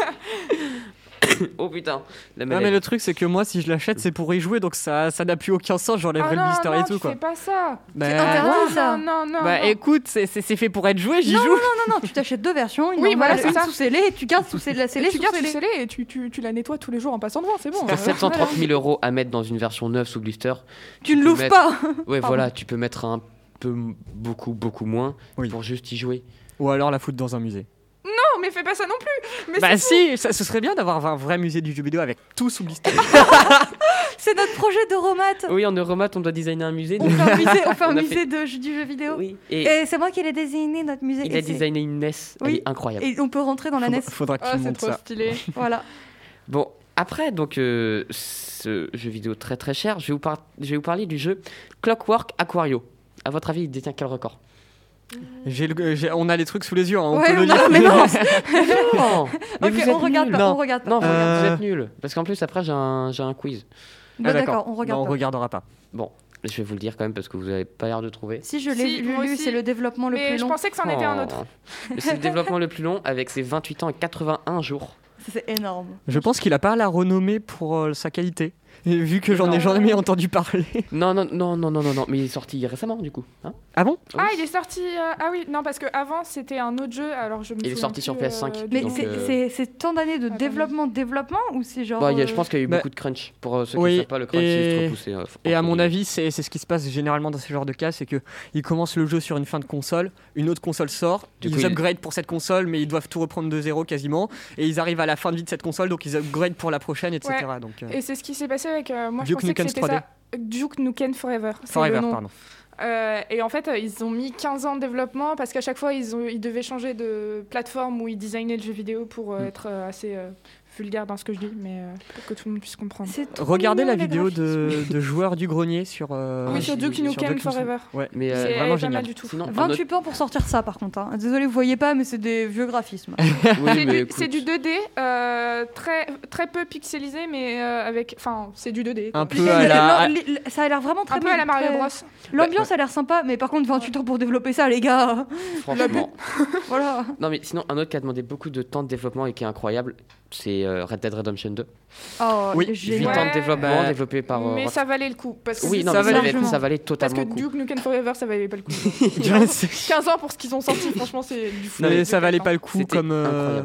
Speaker 2: Oh putain, la
Speaker 1: Non, mais le truc, c'est que moi, si je l'achète, c'est pour y jouer, donc ça ça n'a plus aucun sens. J'enlèverai
Speaker 3: Ah
Speaker 1: le
Speaker 3: non,
Speaker 1: blister
Speaker 3: non,
Speaker 1: et tout,
Speaker 3: tu
Speaker 1: quoi.
Speaker 3: fais pas ça.
Speaker 1: Bah,
Speaker 4: C'est interdit.
Speaker 3: Non,
Speaker 4: ça.
Speaker 3: Non, non, non.
Speaker 1: Bah
Speaker 3: non.
Speaker 1: écoute, c'est- c'est c'est fait pour être joué, j'y
Speaker 3: Non,
Speaker 1: joue.
Speaker 4: non, non, tu t'achètes deux versions, une
Speaker 3: Oui, voilà, c'est ça.
Speaker 4: sous scellée, et tu gardes sous scellée, la scellée,
Speaker 3: Et tu gardes sous et tu, tu, tu la nettoies tous les jours en passant devant, c'est bon.
Speaker 2: Pour
Speaker 3: euh,
Speaker 2: 730 000 euros à mettre dans une version neuve sous blister,
Speaker 4: Tu ne l'ouvres pas.
Speaker 2: ouais, voilà, tu peux mettre un peu, beaucoup, beaucoup moins pour juste y jouer.
Speaker 1: Ou alors la foutre dans un musée.
Speaker 3: Mais fais pas ça non plus. Mais
Speaker 1: Bah si, ça, ce serait bien d'avoir un vrai musée du jeu vidéo avec tout sous blister.
Speaker 4: C'est notre projet de Romat.
Speaker 2: Oui, en Euromat, on doit designer un musée.
Speaker 4: On fait un musée, on fait un
Speaker 2: On
Speaker 4: musée de, du jeu vidéo.
Speaker 2: Oui, et,
Speaker 4: Et c'est moi qui l'ai designé, notre musée.
Speaker 2: il
Speaker 4: et
Speaker 2: a designé une NES. Elle
Speaker 4: Oui.
Speaker 2: est incroyable.
Speaker 4: Et on peut rentrer dans la NES.
Speaker 1: Faudra, faudra que
Speaker 3: Ah,
Speaker 1: tu
Speaker 3: trop
Speaker 1: ça.
Speaker 3: stylé.
Speaker 4: Voilà.
Speaker 2: Bon, après donc euh, ce jeu vidéo très très cher, je vais vous, par- je vais vous parler du jeu Clockwork Aquario. À votre avis, il détient quel record?
Speaker 1: Le- j'ai- on a les trucs sous les yeux, hein, on
Speaker 4: Ouais,
Speaker 1: peut le
Speaker 4: on a-
Speaker 1: lire.
Speaker 4: mais non.
Speaker 2: Non Mais
Speaker 4: ok,
Speaker 2: vous êtes
Speaker 4: on regarde pas.
Speaker 1: Non.
Speaker 4: On regarde pas.
Speaker 2: Non, vous,
Speaker 1: Euh.
Speaker 2: vous êtes nuls. Parce qu'en plus, après, j'ai un, quiz.
Speaker 4: Bon,
Speaker 1: Ah,
Speaker 4: d'accord, on regarde
Speaker 1: Non, on
Speaker 4: pas.
Speaker 1: regardera pas.
Speaker 2: Bon, je vais vous le dire quand même parce que vous n'avez pas l'air de trouver.
Speaker 4: Si je l'ai
Speaker 3: Si,
Speaker 4: lu, c'est le développement le
Speaker 3: Mais
Speaker 4: plus
Speaker 3: je
Speaker 4: long.
Speaker 3: pensais que c'en était un autre.
Speaker 2: Oh. C'est le développement le plus long avec ses 28 ans et 81 jours.
Speaker 4: C'est énorme.
Speaker 1: Je pense qu'il a pas la renommée pour euh, sa qualité. Et vu que j'en ai jamais entendu parler.
Speaker 2: Non, non, non, non, non, non, non, mais il est sorti récemment du coup. hein
Speaker 1: Ah bon?
Speaker 3: Ah, il est sorti. euh, Ah oui, non, parce qu'avant c'était un autre jeu. Alors je me
Speaker 2: Il est sorti sur PS5.
Speaker 3: euh, du
Speaker 4: Mais c'est
Speaker 2: euh,
Speaker 4: c'est- tant d'années de développement, développement ou c'est genre.
Speaker 2: Bah, il y a-
Speaker 4: euh,
Speaker 2: je pense qu'il y a eu
Speaker 1: bah,
Speaker 2: beaucoup de crunch. Pour euh, ceux qui
Speaker 1: oui,
Speaker 2: ne savent pas, le crunch,
Speaker 1: et-
Speaker 2: c'est repoussé. euh,
Speaker 1: Et à mon avis, c'est c'est ce qui se passe généralement dans ce genre de cas, c'est que ils commencent le jeu sur une fin de console, une autre console sort,
Speaker 2: Du
Speaker 1: ils
Speaker 2: coup, il-
Speaker 1: upgrade pour cette console, mais ils doivent tout reprendre de zéro quasiment, et ils arrivent à la fin de vie de cette console, donc ils upgrade pour la prochaine, etc. Donc, euh,
Speaker 3: Et c'est ce qui s'est passé avec. euh, moi, je
Speaker 1: Duke
Speaker 3: pensais que
Speaker 1: Nukem
Speaker 3: c'était
Speaker 1: 3D.
Speaker 3: ça. Duke Nukem Forever.
Speaker 1: Forever,
Speaker 3: le nom.
Speaker 1: pardon.
Speaker 3: Euh, et en fait, euh, ils ont mis 15 ans de développement parce qu'à chaque fois, ils, ont, ils devaient changer de plateforme où ils designaient le jeu vidéo pour euh,
Speaker 1: Mm.
Speaker 3: être euh, assez vulgaire dans ce que je dis, mais euh, pour que tout le monde puisse comprendre.
Speaker 1: Regardez
Speaker 4: mignon,
Speaker 1: la vidéo de, de joueurs du grenier sur. euh,
Speaker 3: oui, sur Duke Nukem Forever.
Speaker 1: Ouais,
Speaker 2: Mais euh,
Speaker 3: C'est
Speaker 1: vraiment
Speaker 3: pas
Speaker 1: génial.
Speaker 3: mal du tout.
Speaker 2: sinon, un
Speaker 4: 28 ans pour sortir ça par contre. hein. Désolé, vous voyez pas, mais c'est des vieux graphismes.
Speaker 2: Oui,
Speaker 3: C'est du,
Speaker 2: écoute,
Speaker 3: c'est du 2D, euh, très, très peu pixelisé, mais euh, avec. Enfin, c'est du 2D. quoi.
Speaker 1: Un peu à la.
Speaker 4: Ça a l'air vraiment très
Speaker 3: Un peu à la
Speaker 4: bien,
Speaker 3: Mario Bros.
Speaker 4: L'ambiance a l'air sympa, mais par contre 28 ans pour développer ça, les gars.
Speaker 2: franchement.
Speaker 4: Voilà.
Speaker 2: Non, mais sinon, un autre qui a demandé beaucoup de temps de développement et qui est incroyable, c'est euh, Red Dead Redemption 2.
Speaker 4: Oh,
Speaker 1: Oui,
Speaker 4: il est
Speaker 2: 8
Speaker 4: génial.
Speaker 2: ans de développement développé par. euh,
Speaker 3: mais ça valait le coup. Parce que
Speaker 2: Oui, non,
Speaker 1: ça
Speaker 2: mais ça,
Speaker 1: valait-
Speaker 2: ça valait
Speaker 3: Parce
Speaker 2: totalement
Speaker 3: que
Speaker 2: le coup.
Speaker 3: Duke Nukem Forever, ça valait pas le coup.
Speaker 1: Je sais.
Speaker 3: 15 ans pour ce qu'ils ont sorti, franchement, c'est du fou.
Speaker 1: Non, mais ça valait pas le coup comme. euh,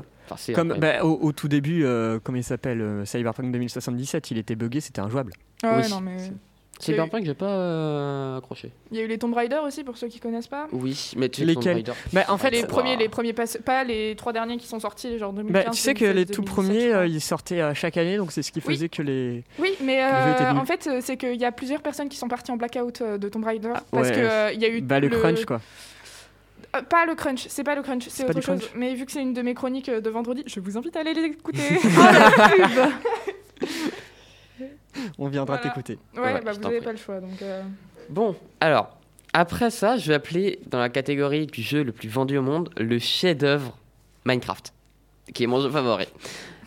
Speaker 1: Comme bah, au, au tout début, euh, comment il s'appelle euh, Cyberpunk 2077, il était buggé, c'était injouable.
Speaker 3: Ah ouais,
Speaker 2: Oui.
Speaker 3: non, mais.
Speaker 2: Cyberpunk, j'ai pas euh, accroché.
Speaker 3: Il y a eu les Tomb Raider aussi, pour ceux qui connaissent pas.
Speaker 2: Oui, mais tu sais,
Speaker 1: Lesquels
Speaker 2: Tomb Raider.
Speaker 1: Mais en fait,
Speaker 3: les
Speaker 2: c'est-
Speaker 3: premiers, les premiers pas, pas les trois derniers qui sont sortis, genre 2015.
Speaker 1: bah, tu sais que
Speaker 3: 2016,
Speaker 1: les tout
Speaker 3: 2017,
Speaker 1: premiers, euh, ils sortaient à chaque année, donc c'est ce qui
Speaker 3: Oui.
Speaker 1: faisait que les.
Speaker 3: Oui, mais euh, en fait, euh, c'est qu'il y a plusieurs personnes qui sont parties en blackout euh, de Tomb Raider parce
Speaker 1: Ah, ouais.
Speaker 3: que euh, il y a eu
Speaker 1: Bah, le crunch, quoi.
Speaker 3: Euh, pas le crunch, c'est pas le crunch, c'est autre chose.
Speaker 1: crunch
Speaker 3: Mais vu que c'est une de mes chroniques euh, de vendredi, je vous invite à aller l'écouter.
Speaker 4: Oh la pub
Speaker 1: On viendra
Speaker 3: Voilà.
Speaker 1: t'écouter.
Speaker 3: ouais,
Speaker 2: Ouais,
Speaker 3: bah vous
Speaker 2: t'en
Speaker 3: avez
Speaker 2: prie.
Speaker 3: pas le choix, donc. euh,
Speaker 2: Bon, alors, après ça, je vais appeler dans la catégorie du jeu le plus vendu au monde le chef-d'œuvre Minecraft, qui est mon jeu favori.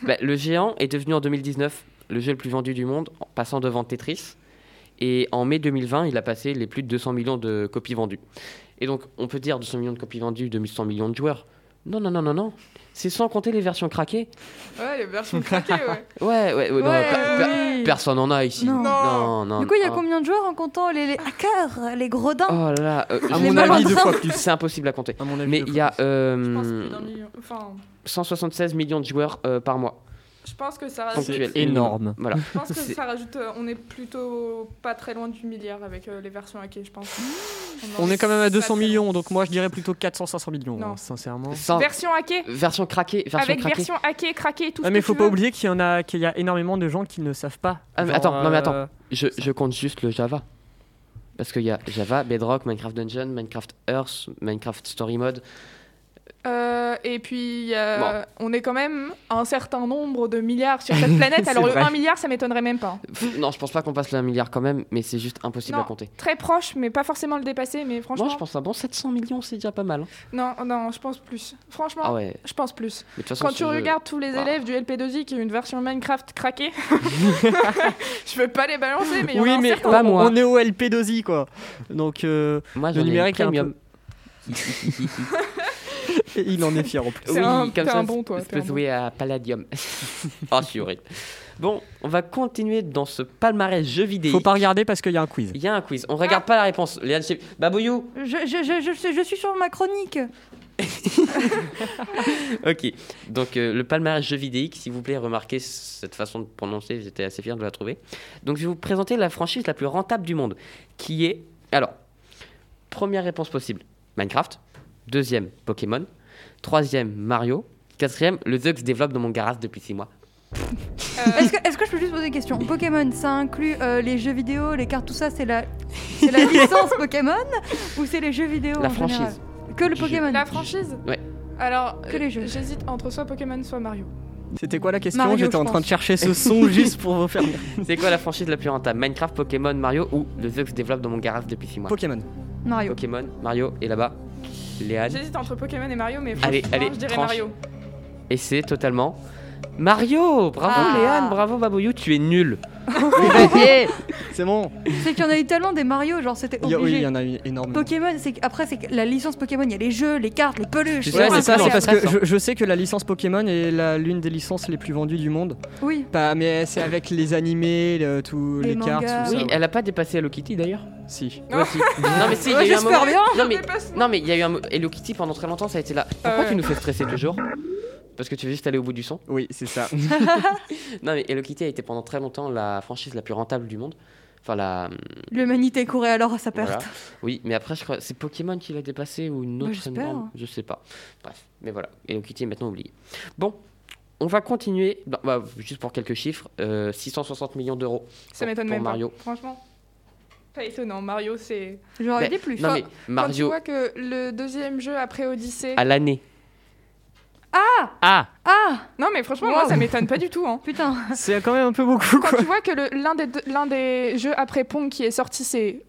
Speaker 2: Bah, le géant est devenu en 2019 le jeu le plus vendu du monde, en passant devant Tetris. Et en mai 2020, il a passé les plus de 200 millions de copies vendues. Et donc, on peut dire 200 millions de copies vendues, 2100 millions de joueurs. Non, non, non, non, non. C'est sans compter les versions craquées.
Speaker 3: Ouais, les versions craquées, ouais.
Speaker 2: Ouais, ouais, ouais, non,
Speaker 4: oui.
Speaker 2: Personne en a ici.
Speaker 4: Non.
Speaker 2: non, non.
Speaker 4: Du coup, il y a combien de joueurs en comptant les, les hackers, les gredins
Speaker 2: Oh là là, euh,
Speaker 1: À mon avis, deux
Speaker 4: malandrins.
Speaker 1: fois plus.
Speaker 2: c'est impossible à compter.
Speaker 1: À mon avis,
Speaker 2: Mais il y a
Speaker 1: plus.
Speaker 2: euh,
Speaker 3: Je pense million. Enfin,
Speaker 2: 176 millions de joueurs euh, par mois.
Speaker 3: Je pense que ça rajoute.
Speaker 1: C'est énorme.
Speaker 2: Voilà.
Speaker 3: Je pense que ça rajoute. euh, on est plutôt pas très loin du milliard avec euh, les versions hackées, je pense.
Speaker 1: On est quand même à 200
Speaker 3: Pas très
Speaker 1: millions, donc moi je dirais plutôt 400-500 millions,
Speaker 3: Non.
Speaker 1: hein, sincèrement.
Speaker 2: Sans-
Speaker 3: Version hackée
Speaker 2: version craquée, version
Speaker 3: Avec
Speaker 2: craquée.
Speaker 3: version hackée, craquée, tout
Speaker 1: Ah
Speaker 3: ce
Speaker 1: mais
Speaker 3: que
Speaker 1: faut
Speaker 3: tu
Speaker 1: pas
Speaker 3: veux.
Speaker 1: oublier qu'il y en a qu'il y a énormément de gens qui ne savent pas.
Speaker 2: Ah, mais
Speaker 1: Genre,
Speaker 2: attends, non, mais attends.
Speaker 1: euh,
Speaker 2: Je, je compte juste le Java. Parce qu'il y a Java, Bedrock, Minecraft Dungeon, Minecraft Earth, Minecraft Story Mode.
Speaker 3: Euh, et puis, euh, on est quand même un certain nombre de milliards sur cette planète. Alors, le
Speaker 1: vrai.
Speaker 3: 1 milliard, ça m'étonnerait même pas.
Speaker 2: Non, je pense pas qu'on passe le 1 milliard quand même, mais c'est juste impossible
Speaker 3: Non.
Speaker 2: à compter.
Speaker 3: Très proche, mais pas forcément le dépasser. Mais franchement,
Speaker 2: Moi, je pense un bon 700 millions, c'est déjà pas mal. hein.
Speaker 3: non, non, je pense plus. Franchement,
Speaker 2: Ah ouais.
Speaker 3: je pense plus.
Speaker 2: Mais façon,
Speaker 3: Quand tu
Speaker 2: jeu-
Speaker 3: regardes tous les
Speaker 2: Ah.
Speaker 3: élèves du LP2I qui ont une version Minecraft craquée, je veux pas les balancer, mais il y en a
Speaker 1: Oui
Speaker 3: un
Speaker 1: mais
Speaker 3: certain
Speaker 2: Pas moi.
Speaker 1: on est au LP2I quoi. Donc euh,
Speaker 2: Moi,
Speaker 1: le numérique est un il en est fier en plus.
Speaker 3: C'est
Speaker 2: oui,
Speaker 3: un-
Speaker 2: comme ça,
Speaker 3: un bon, toi,
Speaker 2: je peux jouer à Palladium. oh, je suis horrible. Bon, on va continuer dans ce palmarès jeux vidéo.
Speaker 1: Faut pas regarder parce qu'il y a un quiz.
Speaker 2: Il y a un quiz. On regarde pas la réponse. Léane, c'est- Babouyou
Speaker 4: je, je, je, je, suis- je suis sur ma chronique.
Speaker 2: Ok. Donc, euh, le palmarès jeux vidéo, s'il vous plaît, remarquez cette façon de prononcer, j'étais assez fier de la trouver. Donc, je vais vous présenter la franchise la plus rentable du monde, qui est. Alors, première réponse possible Minecraft. Deuxième, Pokémon. Troisième, Mario. Quatrième, le jeu que je développe dans mon garage depuis 6 mois.
Speaker 3: Euh,
Speaker 4: Est-ce que, je peux juste poser une question? Pokémon, ça inclut euh, les jeux vidéo, les cartes, tout ça, c'est la, licence Pokémon ou c'est les jeux vidéo
Speaker 2: La
Speaker 4: en général?
Speaker 2: franchise.
Speaker 4: Que le Pokémon
Speaker 3: La franchise?
Speaker 2: Ouais.
Speaker 3: Alors,
Speaker 4: Que les jeux.
Speaker 3: j'hésite entre soit Pokémon, soit Mario.
Speaker 1: C'était quoi la question? J'étais en train de chercher ce son juste pour vous faire.
Speaker 2: C'est quoi la franchise la plus rentable? Minecraft, Pokémon, Mario ou le jeu que je développe dans mon garage depuis 6 mois?
Speaker 1: Pokémon.
Speaker 4: Mario.
Speaker 2: Pokémon, Mario et là-bas, Léane.
Speaker 3: J'hésite entre Pokémon et Mario, mais
Speaker 2: Allez, allez,
Speaker 3: je dirais
Speaker 2: tranche.
Speaker 3: Mario.
Speaker 2: Et c'est totalement Mario Bravo
Speaker 4: Ah.
Speaker 2: Léane, bravo Babouyou, tu es nul.
Speaker 1: C'est bon.
Speaker 4: C'est qu'il y en a eu tellement des Mario, genre c'était
Speaker 1: Il y a- oui,
Speaker 4: obligé.
Speaker 1: il y en a eu énormément.
Speaker 4: Pokémon, c'est après c'est que la licence Pokémon, il y a les jeux, les cartes, les peluches.
Speaker 1: Ouais, c'est ça, c'est parce que je, je sais que la licence Pokémon est l'une des licences les plus vendues du monde.
Speaker 4: Oui.
Speaker 1: Pas, mais c'est avec les animés, le- tous
Speaker 4: Les
Speaker 1: les, cartes, tout
Speaker 2: Oui,
Speaker 1: ça.
Speaker 2: elle a pas dépassé Hello Kitty d'ailleurs
Speaker 1: Si.
Speaker 2: Ouais, si. Non mais si, il y a
Speaker 4: Ouais,
Speaker 2: eu un
Speaker 4: j'espère
Speaker 2: moment-
Speaker 4: bien.
Speaker 2: Non mais, il y a eu un Hello Kitty pendant très longtemps ça a été là. Pourquoi
Speaker 3: Euh.
Speaker 2: tu nous fais stresser toujours Parce que tu veux juste aller au bout du son
Speaker 1: Oui, c'est ça.
Speaker 2: Non mais Hello Kitty a été pendant très longtemps la franchise la plus rentable du monde. Enfin la...
Speaker 4: L'humanité courait alors à sa perte.
Speaker 2: Voilà. Oui, mais après je crois c'est Pokémon qui l'a dépassé ou une
Speaker 4: Bah,
Speaker 2: autre
Speaker 4: j'espère.
Speaker 2: énorme- Je sais pas. Bref, mais voilà. Hello Kitty est maintenant oublié. Bon, on va continuer. bah, bah, juste pour quelques chiffres, euh, 660 millions d'euros.
Speaker 3: Ça
Speaker 2: pour-
Speaker 3: m'étonne
Speaker 2: pour
Speaker 3: même
Speaker 2: Mario.
Speaker 3: pas. Franchement, pas étonnant. Mario, c'est.
Speaker 4: J'aurais
Speaker 2: Mais-
Speaker 4: dit plus.
Speaker 2: Non
Speaker 4: Enfin,
Speaker 2: mais
Speaker 3: Quand tu
Speaker 2: Mario
Speaker 3: vois que le deuxième jeu après Odyssey.
Speaker 2: à l'année.
Speaker 1: Ah
Speaker 4: Ah
Speaker 3: Non, mais franchement,
Speaker 4: Wow.
Speaker 3: moi, ça m'étonne pas du tout. Hein.
Speaker 4: Putain.
Speaker 1: C'est quand même un peu beaucoup,
Speaker 3: Quand
Speaker 1: quoi.
Speaker 3: tu vois que le- l'un des, deux- l'un des jeux après Pong qui est sorti, c'est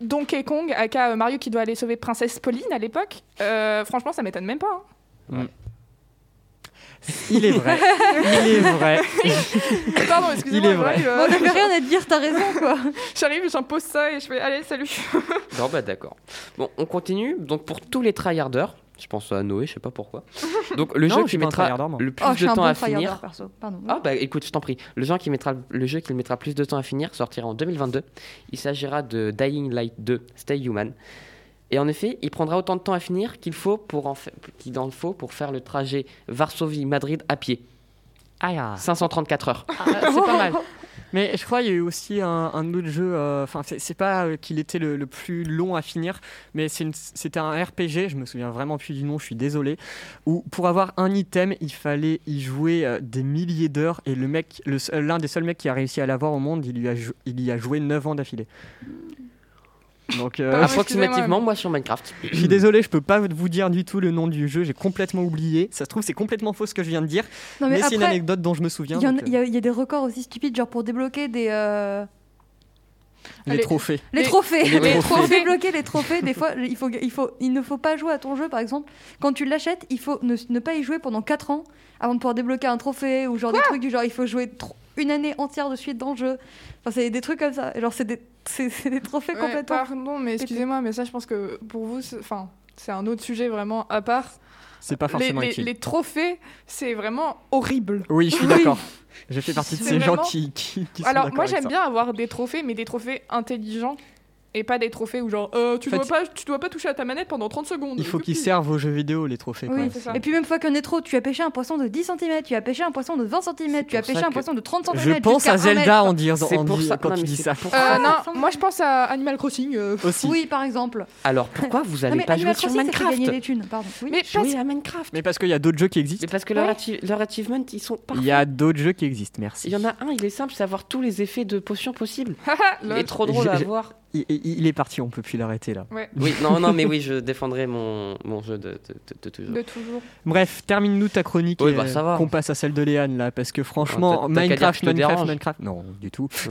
Speaker 3: Donkey Kong, aka Mario qui doit aller sauver Princesse Pauline à l'époque, euh, franchement, ça m'étonne même pas. hein.
Speaker 1: Il est vrai. Il est vrai.
Speaker 3: Pardon,
Speaker 1: Il
Speaker 3: excusez-moi.
Speaker 1: est vrai.
Speaker 3: j'arrive,
Speaker 4: Bon,
Speaker 3: euh,
Speaker 4: on n'avait rien à te dire, t'as raison quoi.
Speaker 3: J'arrive, j'impose ça et je fais allez, salut.
Speaker 2: Non, bah d'accord. Bon, on continue. Donc pour tous les tryharders, je pense à Noé, je sais pas pourquoi. Donc le
Speaker 1: Non,
Speaker 2: jeu
Speaker 1: je
Speaker 2: qui mettra le plus
Speaker 4: Oh,
Speaker 2: de temps
Speaker 4: bon
Speaker 2: à finir.
Speaker 4: perso.
Speaker 2: Ah bah écoute, je t'en prie. Le jeu qui mettra le jeu qui mettra plus de temps à finir sortira en 2022. Il s'agira de Dying Light 2 Stay Human. Et en effet, il prendra autant de temps à finir qu'il faut pour en fa- qu'il en faut pour faire le trajet Varsovie-Madrid à pied.
Speaker 1: Ah, ya.
Speaker 2: 534 heures.
Speaker 1: Ah, c'est pas mal. Mais je crois qu'il y a eu aussi un, autre jeu, euh, enfin c'est pas euh, qu'il était le, plus long à finir, mais c'était un RPG, je me souviens vraiment plus du nom, je suis désolé, où pour avoir un item, il fallait y jouer euh, des milliers d'heures, et le mec, l'un des seuls mecs qui a réussi à l'avoir au monde, il y a, il y a joué 9 ans d'affilée. Donc euh,
Speaker 2: Approximativement, moi sur Minecraft.
Speaker 1: je suis désolé, je peux pas vous dire du tout le nom du jeu, j'ai complètement oublié. Ça se trouve, c'est complètement faux ce que je viens de dire,
Speaker 4: Non,
Speaker 1: mais,
Speaker 4: mais,
Speaker 1: c'est une anecdote dont je me souviens.
Speaker 4: il y,
Speaker 1: euh,
Speaker 4: il y a- il y a des records aussi stupides, genre pour débloquer des. euh,
Speaker 1: les trophées.
Speaker 4: Les
Speaker 3: Les-
Speaker 4: trophées.
Speaker 1: les trophées.
Speaker 4: Pour débloquer les trophées, des fois, il, faut, il, faut, il ne faut pas jouer à ton jeu, par exemple. Quand tu l'achètes, il faut ne, ne pas y jouer pendant 4 ans avant de pouvoir débloquer un trophée ou genre des trucs du genre il faut jouer une année entière de suite dans le jeu. Enfin, c'est des trucs comme ça. Genre, c'est des- c'est des trophées
Speaker 3: Ouais,
Speaker 4: complètement.
Speaker 3: pardon, mais excusez-moi, mais ça, je pense que pour vous, c'est- enfin, c'est un autre sujet vraiment à part.
Speaker 1: C'est pas
Speaker 3: Les,
Speaker 1: forcément
Speaker 3: les-
Speaker 1: utile.
Speaker 3: les trophées, c'est vraiment horrible.
Speaker 1: Oui, je suis
Speaker 4: Oui.
Speaker 1: d'accord. Je fais partie de
Speaker 3: C'est
Speaker 1: ces gens qui, qui, qui sont
Speaker 3: Alors, moi, j'aime bien avoir des trophées, mais des trophées intelligents. Et pas des trophées où genre euh, tu,
Speaker 1: En
Speaker 3: dois pas, tu dois pas toucher à ta manette pendant 30 secondes.
Speaker 1: Il faut qu'ils servent aux jeux vidéo, les trophées.
Speaker 4: Oui,
Speaker 1: quoi.
Speaker 3: c'est ça.
Speaker 4: Et puis même fois qu'on est trop, tu as pêché un poisson de 10 cm, tu as pêché un poisson de 20 cm, tu as pêché un poisson de 30 cm.
Speaker 1: Je pense à Zelda en disant
Speaker 2: C'est
Speaker 1: en
Speaker 2: pour
Speaker 1: dis-
Speaker 2: ça-
Speaker 1: quand
Speaker 2: non,
Speaker 1: tu dis ça.
Speaker 3: Euh, non,
Speaker 4: me-
Speaker 3: moi je pense à Animal Crossing. euh,
Speaker 1: Aussi.
Speaker 4: Oui, par exemple.
Speaker 2: Alors pourquoi vous
Speaker 4: Non, mais
Speaker 2: pas jouer
Speaker 4: Animal
Speaker 2: sur
Speaker 4: Crossing, gagner
Speaker 2: Minecraft
Speaker 4: des thunes, pardon. Oui.
Speaker 3: Mais parce
Speaker 2: à Minecraft.
Speaker 1: Mais parce qu'il y a d'autres jeux qui existent.
Speaker 2: Mais parce que leur,
Speaker 3: Ouais.
Speaker 2: achi- leur achievement, ils sont
Speaker 1: Il y a d'autres jeux qui existent, merci.
Speaker 2: Il y en a un, il est simple, c'est avoir tous les effets de potions possibles. Il est trop drôle à
Speaker 1: J'ai-
Speaker 2: voir.
Speaker 1: Il, est parti, on peut plus l'arrêter là.
Speaker 3: Ouais,
Speaker 2: Oui, non, non, mais oui, je défendrai mon, mon jeu de, de, de- de toujours.
Speaker 3: de toujours.
Speaker 1: Bref, termine-nous ta chronique
Speaker 2: Oui,
Speaker 1: et
Speaker 2: bah, va.
Speaker 1: qu'on passe à celle de Léane là, parce que franchement,
Speaker 2: t'as- t'as qu'à dire
Speaker 1: Minecraft, Minecraft. Minecraft, non, du tout.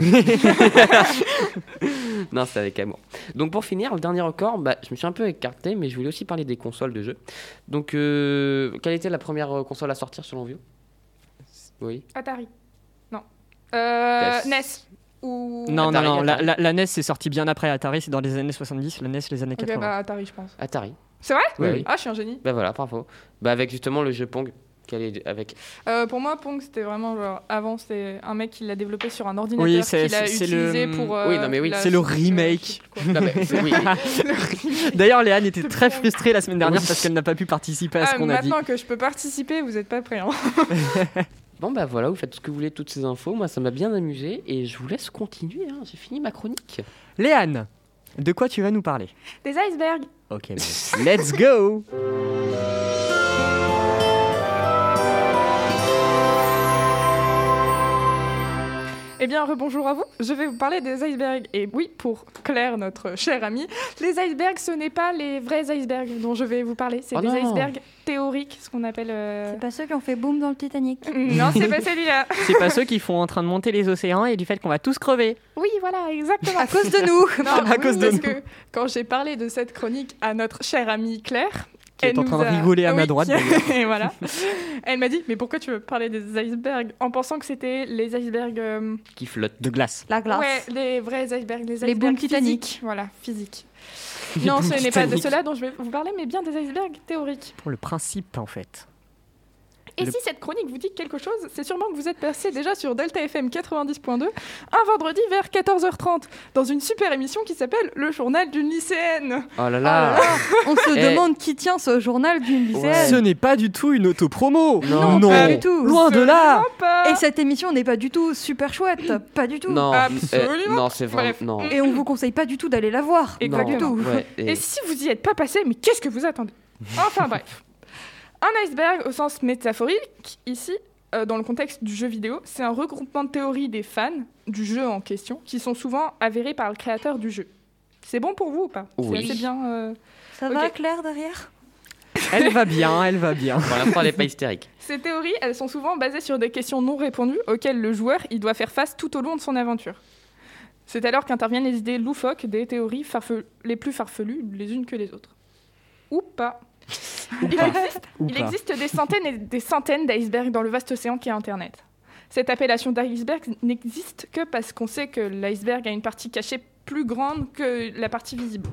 Speaker 2: Non, c'est avec amour. Donc pour finir, le dernier record, bah, je me suis un peu écarté, mais je voulais aussi parler des consoles de jeux. Donc, euh, quelle était la première euh, console à sortir selon vous? Oui.
Speaker 3: Atari. Non. Euh,
Speaker 2: NES.
Speaker 3: Ou.
Speaker 1: Non,
Speaker 2: Atari,
Speaker 1: non, non, la,
Speaker 2: Atari.
Speaker 1: la- la NES c'est sorti bien après Atari, c'est dans les années 70, la NES les années
Speaker 3: Ok,
Speaker 1: 80.
Speaker 3: bah Atari, je pense.
Speaker 2: Atari.
Speaker 3: C'est vrai
Speaker 2: Oui,
Speaker 1: Oui,
Speaker 2: oui.
Speaker 3: Ah, je suis un génie.
Speaker 2: Bah voilà, bravo. Bah avec justement le jeu Pong. Est avec?
Speaker 3: Euh, pour moi, Pong, c'était vraiment genre. Avant, c'était un mec qui l'a développé sur un ordinateur
Speaker 1: Oui, c'est-
Speaker 3: qu'il a
Speaker 1: c'est- c'est le-
Speaker 3: utilisé pour. euh,
Speaker 2: Oui, non, mais oui.
Speaker 3: la-
Speaker 1: C'est le
Speaker 3: euh,
Speaker 1: remake.
Speaker 3: je sais plus quoi.
Speaker 2: Non, mais- oui, oui.
Speaker 1: D'ailleurs, Léane était très
Speaker 3: bon.
Speaker 1: frustrée la semaine dernière
Speaker 2: Oui.
Speaker 1: parce qu'elle n'a pas pu participer à ce
Speaker 3: Ah,
Speaker 1: qu'on a dit.
Speaker 3: maintenant que je peux participer, vous êtes pas prêts. Hein.
Speaker 2: Bon bah voilà, vous faites ce que vous voulez, toutes ces infos. Moi, ça m'a bien amusé et je vous laisse continuer. hein. J'ai fini ma chronique.
Speaker 1: Léane, de quoi tu vas nous parler?
Speaker 3: Des icebergs.
Speaker 1: Ok, let's go
Speaker 3: Eh bien, rebonjour à vous. Je vais vous parler des icebergs. Et oui, pour Claire, notre chère amie, les icebergs, ce n'est pas les vrais icebergs dont je vais vous parler. C'est
Speaker 2: Oh
Speaker 3: des
Speaker 2: non.
Speaker 3: icebergs théoriques, ce qu'on appelle. euh,
Speaker 4: C'est pas ceux qui ont fait boom dans le Titanic.
Speaker 3: Non, c'est pas celui-là.
Speaker 1: C'est pas ceux qui font en train de monter les océans et du fait qu'on va tous crever.
Speaker 3: Oui, voilà, exactement.
Speaker 4: À cause de nous.
Speaker 3: Non,
Speaker 1: à cause de
Speaker 3: parce
Speaker 1: nous.
Speaker 3: que quand j'ai parlé de cette chronique à notre chère amie Claire,
Speaker 1: Qui est
Speaker 3: elle
Speaker 1: en
Speaker 3: nous
Speaker 1: train de
Speaker 3: a-
Speaker 1: rigoler à ma droite,
Speaker 3: qui-
Speaker 1: d'ailleurs.
Speaker 3: Et voilà. Elle m'a dit, mais pourquoi tu veux parler des icebergs En pensant que c'était les icebergs... euh,
Speaker 2: Qui flotte.
Speaker 1: De glace.
Speaker 4: La glace.
Speaker 3: Ouais, les vrais icebergs. Les,
Speaker 4: Les
Speaker 3: icebergs
Speaker 4: booms Titanic.
Speaker 3: physiques. Voilà, physiques.
Speaker 1: Les
Speaker 3: non,
Speaker 1: booms
Speaker 3: ce n'est pas de cela dont je vais vous parler, mais bien des icebergs théoriques.
Speaker 1: Pour le principe, en fait.
Speaker 3: Et
Speaker 1: Le-
Speaker 3: si cette chronique vous dit quelque chose, c'est sûrement que vous êtes passé déjà sur Delta FM 90.2 un vendredi vers 14h30 dans une super émission qui s'appelle Le journal d'une lycéenne.
Speaker 2: Oh là
Speaker 4: Ah
Speaker 2: là.
Speaker 4: là, On se
Speaker 2: Eh.
Speaker 4: demande qui tient ce journal d'une
Speaker 2: Ouais.
Speaker 4: lycéenne.
Speaker 1: Ce n'est pas du tout une autopromo.
Speaker 2: Non,
Speaker 1: non,
Speaker 4: pas du tout.
Speaker 1: Loin de là.
Speaker 3: Pas.
Speaker 4: Et cette émission n'est pas du tout super chouette, pas du tout.
Speaker 2: Non,
Speaker 3: Absolument.
Speaker 2: euh, non, c'est
Speaker 3: Bref.
Speaker 2: non.
Speaker 4: Et on vous conseille pas du tout d'aller la voir.
Speaker 3: Et
Speaker 4: pas du tout.
Speaker 2: ouais, et-
Speaker 3: Et si vous y êtes pas passé, mais qu'est-ce que vous attendez? Enfin bref. Un iceberg au sens métaphorique, ici, euh, dans le contexte du jeu vidéo, c'est un regroupement de théories des fans du jeu en question qui sont souvent avérées par le créateur du jeu. C'est bon pour vous ou pas
Speaker 2: Oui.
Speaker 3: C'est bien. euh,
Speaker 4: Ça
Speaker 3: Ok.
Speaker 4: va, Claire, derrière?
Speaker 1: Elle va bien, elle va bien.
Speaker 2: Pour l'instant, elle n'est pas hystérique.
Speaker 3: Ces théories, elles sont souvent basées sur des questions non répondues auxquelles le joueur il doit faire face tout au long de son aventure. C'est alors qu'interviennent les idées loufoques des théories farfel- les plus farfelues les unes que les autres. Ou pas. Il existe, il des centaines et des centaines d'icebergs dans le vaste océan qu'est Internet. Cette appellation d'iceberg n'existe que parce qu'on sait que l'iceberg a une partie cachée plus grande que la partie visible.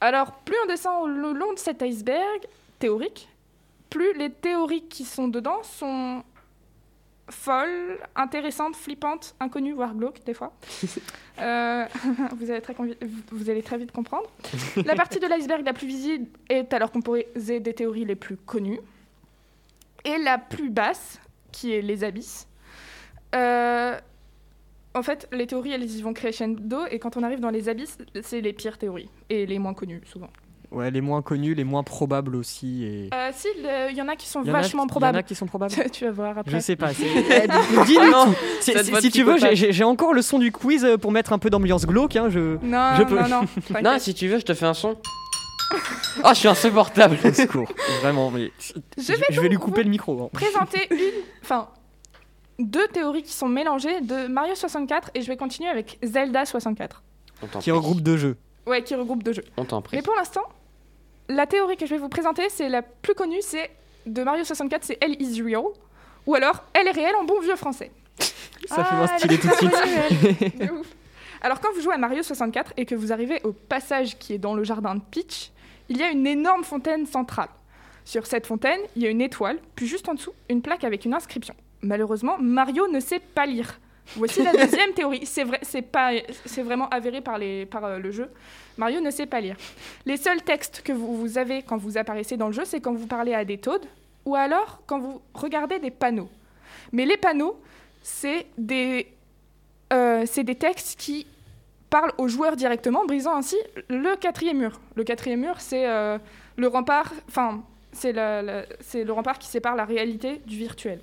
Speaker 3: Alors, plus on descend le long de cet iceberg théorique, plus les théories qui sont dedans sont folles, intéressantes, flippantes, inconnues, voire glauques des fois. Euh, vous, allez très convi- vous allez très vite comprendre. La partie de l'iceberg la plus visible est alors composée des théories les plus connues. Et la plus basse, qui est les abysses. euh, en fait, les théories, elles y vont crescendo, et quand on arrive dans les abysses, c'est les pires théories, et les moins connues, souvent.
Speaker 1: Ouais, les moins connus, les moins probables aussi. Et...
Speaker 3: Euh, si, il y en a qui sont
Speaker 1: y
Speaker 3: vachement
Speaker 1: Il y en
Speaker 3: probables.
Speaker 1: a qui sont probables.
Speaker 3: tu vas voir après.
Speaker 1: Je sais pas. Eh, Dis-nous. Si- tu veux, j'ai- encore le son du quiz euh, pour mettre un peu d'ambiance glauque. Hein, je...
Speaker 3: Non,
Speaker 1: Je peux.
Speaker 3: non, non.
Speaker 2: Si tu veux, je te fais un son. Oh, je suis insupportable.
Speaker 1: Au secours. Vraiment, mais
Speaker 3: Je vais
Speaker 1: je vais lui couper le micro. hein.
Speaker 3: présenter une, enfin, deux théories qui sont mélangées de Mario 64 et je vais continuer avec Zelda 64.
Speaker 2: On t'en
Speaker 1: Qui
Speaker 2: prie.
Speaker 1: regroupe deux jeux.
Speaker 3: Ouais, qui regroupe deux jeux.
Speaker 2: On t'en prie.
Speaker 3: Mais pour l'instant, la théorie que je vais vous présenter, c'est la plus connue, c'est de Mario 64, c'est Elle is real, ou alors Elle est réelle en bon vieux français.
Speaker 1: Ça fait
Speaker 4: Ah,
Speaker 1: moins stylé tout de suite.
Speaker 3: De ouf. Alors quand vous jouez à Mario 64 et que vous arrivez au passage qui est dans le jardin de Peach, il y a une énorme fontaine centrale. Sur cette fontaine, il y a une étoile, puis juste en dessous, une plaque avec une inscription. Malheureusement, Mario ne sait pas lire. Voici la deuxième théorie. C'est vrai, c'est pas, c'est vraiment avéré par, les, par euh, le jeu. Mario ne sait pas lire. Les seuls textes que vous, vous avez quand vous apparaissez dans le jeu, c'est quand vous parlez à des Toads ou alors quand vous regardez des panneaux. Mais les panneaux, c'est des, euh, c'est des textes qui parlent aux joueurs directement, brisant ainsi le quatrième mur. Le quatrième mur, c'est euh, le rempart, enfin, c'est c'est le rempart qui sépare la réalité du virtuel.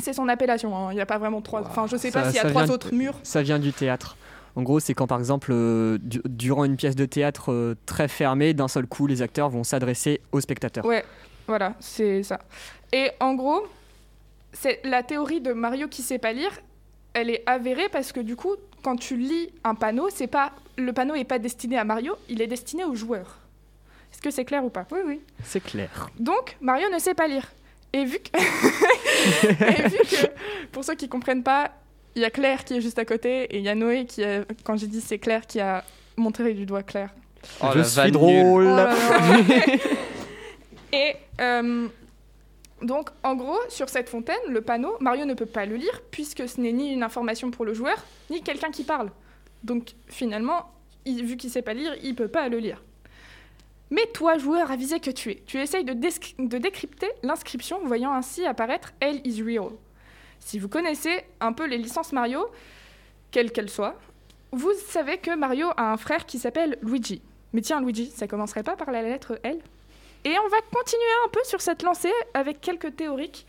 Speaker 3: C'est son appellation. hein. Il n'y a pas vraiment trois. Enfin, je sais
Speaker 1: Ça-
Speaker 3: pas s'il y a trois autres murs.
Speaker 1: Ça vient du théâtre. En gros, c'est quand par exemple, euh, du- durant une pièce de théâtre euh, très fermée, d'un seul coup, les acteurs vont s'adresser aux spectateurs.
Speaker 3: Ouais, voilà, c'est ça. Et en gros, c'est la théorie de Mario qui sait pas lire, elle est avérée parce que du coup, quand tu lis un panneau, c'est pas le panneau est pas destiné à Mario, il est destiné aux joueurs. Est-ce que c'est clair ou pas?
Speaker 4: Oui, oui.
Speaker 1: C'est clair.
Speaker 3: Donc, Mario ne sait pas lire. Et vu que, et vu que pour ceux qui comprennent pas, il y a Claire qui est juste à côté et il y a Noé qui, a, quand j'ai dit c'est Claire, qui a montré du doigt Claire.
Speaker 2: Oh,
Speaker 1: Je suis drôle.
Speaker 4: Oh là là.
Speaker 3: Et euh, donc, en gros, sur cette fontaine, le panneau, Mario ne peut pas le lire puisque ce n'est ni une information pour le joueur, ni quelqu'un qui parle. Donc, finalement, il- vu qu'il sait pas lire, il peut pas le lire. Mais toi, joueur avisé que tu es, tu essayes de, décrypter l'inscription, voyant ainsi apparaître Hell is real. Si vous connaissez un peu les licences Mario, quelles qu'elles soient, vous savez que Mario a un frère qui s'appelle Luigi. Mais tiens, Luigi, ça commencerait pas par la lettre L? Et on va continuer un peu sur cette lancée avec quelques théoriques,